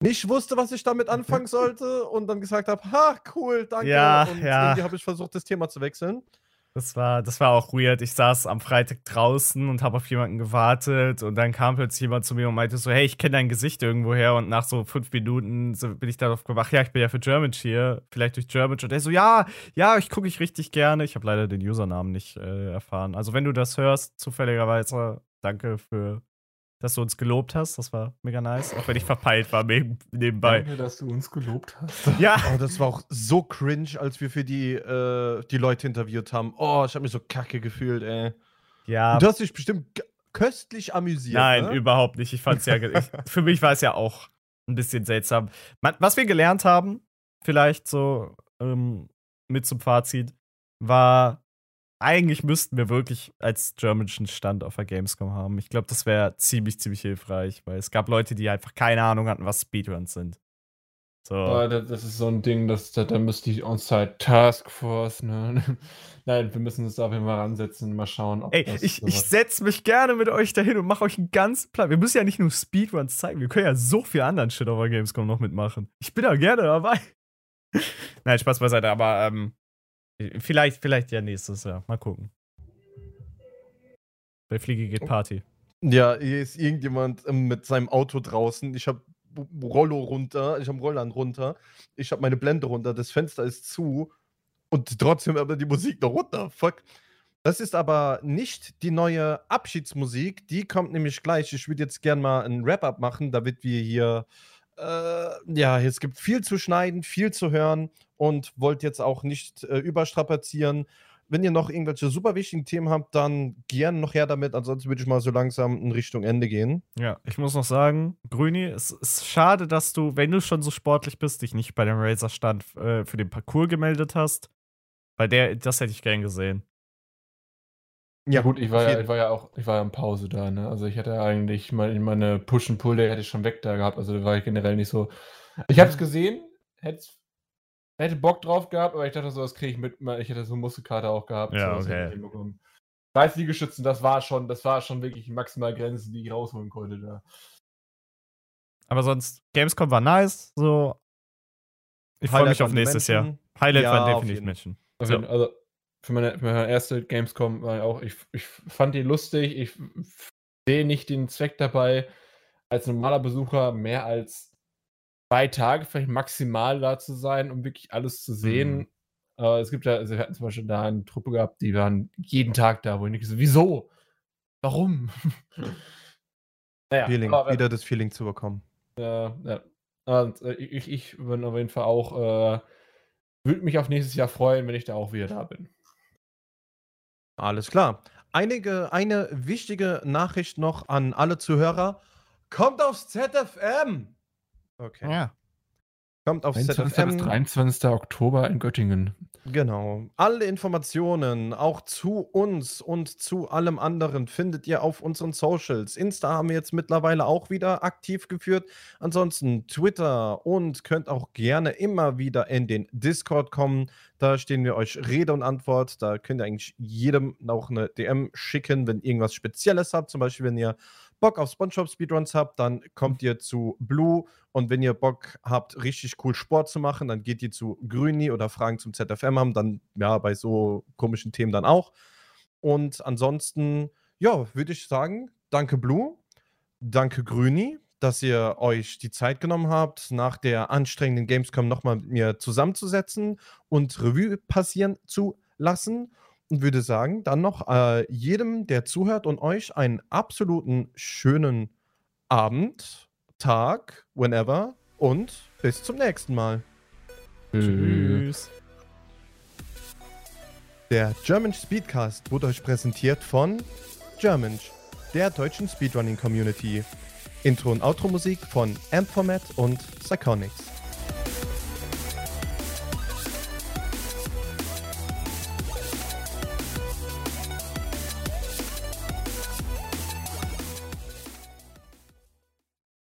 nicht wusste, was ich damit anfangen (laughs) sollte und dann gesagt habe, ha, cool, danke. Ja, und ja. irgendwie habe ich versucht, das Thema zu wechseln. Das war, das war auch weird. Ich saß am Freitag draußen und habe auf jemanden gewartet und dann kam plötzlich jemand zu mir und meinte so, hey, ich kenne dein Gesicht irgendwoher und nach so fünf Minuten bin ich darauf gewacht, ja, ich bin ja für German hier, vielleicht durch German und er so, ja, ja, ich gucke ich richtig gerne. Ich habe leider den Usernamen nicht äh, erfahren. Also wenn du das hörst, zufälligerweise, danke für, dass du uns gelobt hast. Das war mega nice, auch wenn ich verpeilt war neben, nebenbei. Danke, dass du uns gelobt hast. (laughs) Ja, Oh, das war auch so cringe, als wir für die, äh, die Leute interviewt haben. Oh, ich habe mich so kacke gefühlt, ey. ja. Du hast dich bestimmt köstlich amüsiert. Nein, ne? überhaupt nicht. Ich fand's ja. (laughs) ich, für mich war es ja auch ein bisschen seltsam. Man, was wir gelernt haben, vielleicht so ähm, mit zum Fazit, war, eigentlich müssten wir wirklich als germanischen Stand auf der Gamescom haben. Ich glaube, das wäre ziemlich, ziemlich hilfreich, weil es gab Leute, die einfach keine Ahnung hatten, was Speedruns sind. So. Oh, das ist so ein Ding, das, da, da müsste die On-Site Taskforce, ne? (laughs) Nein, wir müssen uns da auf jeden Fall ransetzen, mal schauen, ob Ey, ich, ich setze mich gerne mit euch dahin und mache euch einen ganz Plan. Wir müssen ja nicht nur Speedruns zeigen, wir können ja so viel anderen Shit auf der Gamescom noch mitmachen. Ich bin da gerne dabei. (laughs) Nein, Spaß beiseite, aber ähm, vielleicht, vielleicht ja nächstes Jahr. Mal gucken. Bei Fliege geht Party. Ja, hier ist irgendjemand ähm, mit seinem Auto draußen. Ich habe Rollo runter, ich habe Rollern runter, ich habe meine Blende runter, das Fenster ist zu und trotzdem aber die Musik noch runter. Fuck. Das ist aber nicht die neue Abschiedsmusik, die kommt nämlich gleich. Ich würde jetzt gerne mal ein Wrap-up machen, damit wir hier, äh, ja, es gibt viel zu schneiden, viel zu hören und wollte jetzt auch nicht äh, überstrapazieren wenn ihr noch irgendwelche super wichtigen Themen habt, dann gerne noch her damit. Ansonsten würde ich mal so langsam in Richtung Ende gehen. Ja, ich muss noch sagen, Grüni, es ist schade, dass du, wenn du schon so sportlich bist, dich nicht bei dem Razer-Stand äh, für den Parcours gemeldet hast. Weil der, das hätte ich gern gesehen. Ja, gut, ich war ja, ich war ja auch, ich war ja in Pause da, ne? Also ich hätte eigentlich meine, meine Push-and-Pull-Day hätte ich schon weg da gehabt. Also da war ich generell nicht so. Ich habe es gesehen, hätte es hätte Bock drauf gehabt, aber ich dachte so, das kriege ich mit. Ich hätte so eine Muskelkater auch gehabt. Ja, so, okay. 30 Liegestützen, das war schon, das war schon wirklich die maximal Grenze, die ich rausholen konnte da. Aber sonst, Gamescom war nice, so. Ich freue mich auf nächstes Menschen. Jahr. Highlight ja, war definitiv Menschen. So. Also, für meine, für meine, erste Gamescom war auch, ich, ich fand die lustig, ich sehe nicht den Zweck dabei, als normaler Besucher mehr als zwei Tage vielleicht maximal da zu sein, um wirklich alles zu sehen. Mhm. Äh, es gibt ja, also wir hatten zum Beispiel da eine Truppe gehabt, die waren jeden Tag da, wo ich nicht so, wieso? Warum? (laughs) naja, Feeling, aber, wieder das Feeling zu bekommen. Ja, ja. Und äh, ich, ich bin auf jeden Fall auch, äh, würde mich auf nächstes Jahr freuen, wenn ich da auch wieder da bin. Alles klar. Einige, eine wichtige Nachricht noch an alle Zuhörer. Kommt aufs ZFM! Okay. Ja. Kommt auf 21. ZFM. bis 23. Oktober in Göttingen. Genau. Alle Informationen, auch zu uns und zu allem anderen, findet ihr auf unseren Socials. Insta haben wir jetzt mittlerweile auch wieder aktiv geführt. Ansonsten Twitter und könnt auch gerne immer wieder in den Discord kommen. Da stehen wir euch Rede und Antwort. Da könnt ihr eigentlich jedem auch eine DM schicken, wenn irgendwas Spezielles habt. Zum Beispiel, wenn ihr Bock auf SpongeBob Speedruns habt, dann kommt ihr zu Blue und wenn ihr Bock habt, richtig cool Sport zu machen, dann geht ihr zu Grüni oder Fragen zum ZFM haben, dann ja bei so komischen Themen dann auch. Und ansonsten, ja, würde ich sagen, danke Blue, danke Grüni, dass ihr euch die Zeit genommen habt, nach der anstrengenden Gamescom nochmal mit mir zusammenzusetzen und Revue passieren zu lassen und würde sagen, dann noch äh, jedem, der zuhört und euch einen absoluten schönen Abend, Tag, whenever und bis zum nächsten Mal. Tschüss. Der German Speedcast wurde euch präsentiert von German, der deutschen Speedrunning Community. Intro und Outro Musik von Ampformat und Psychonics.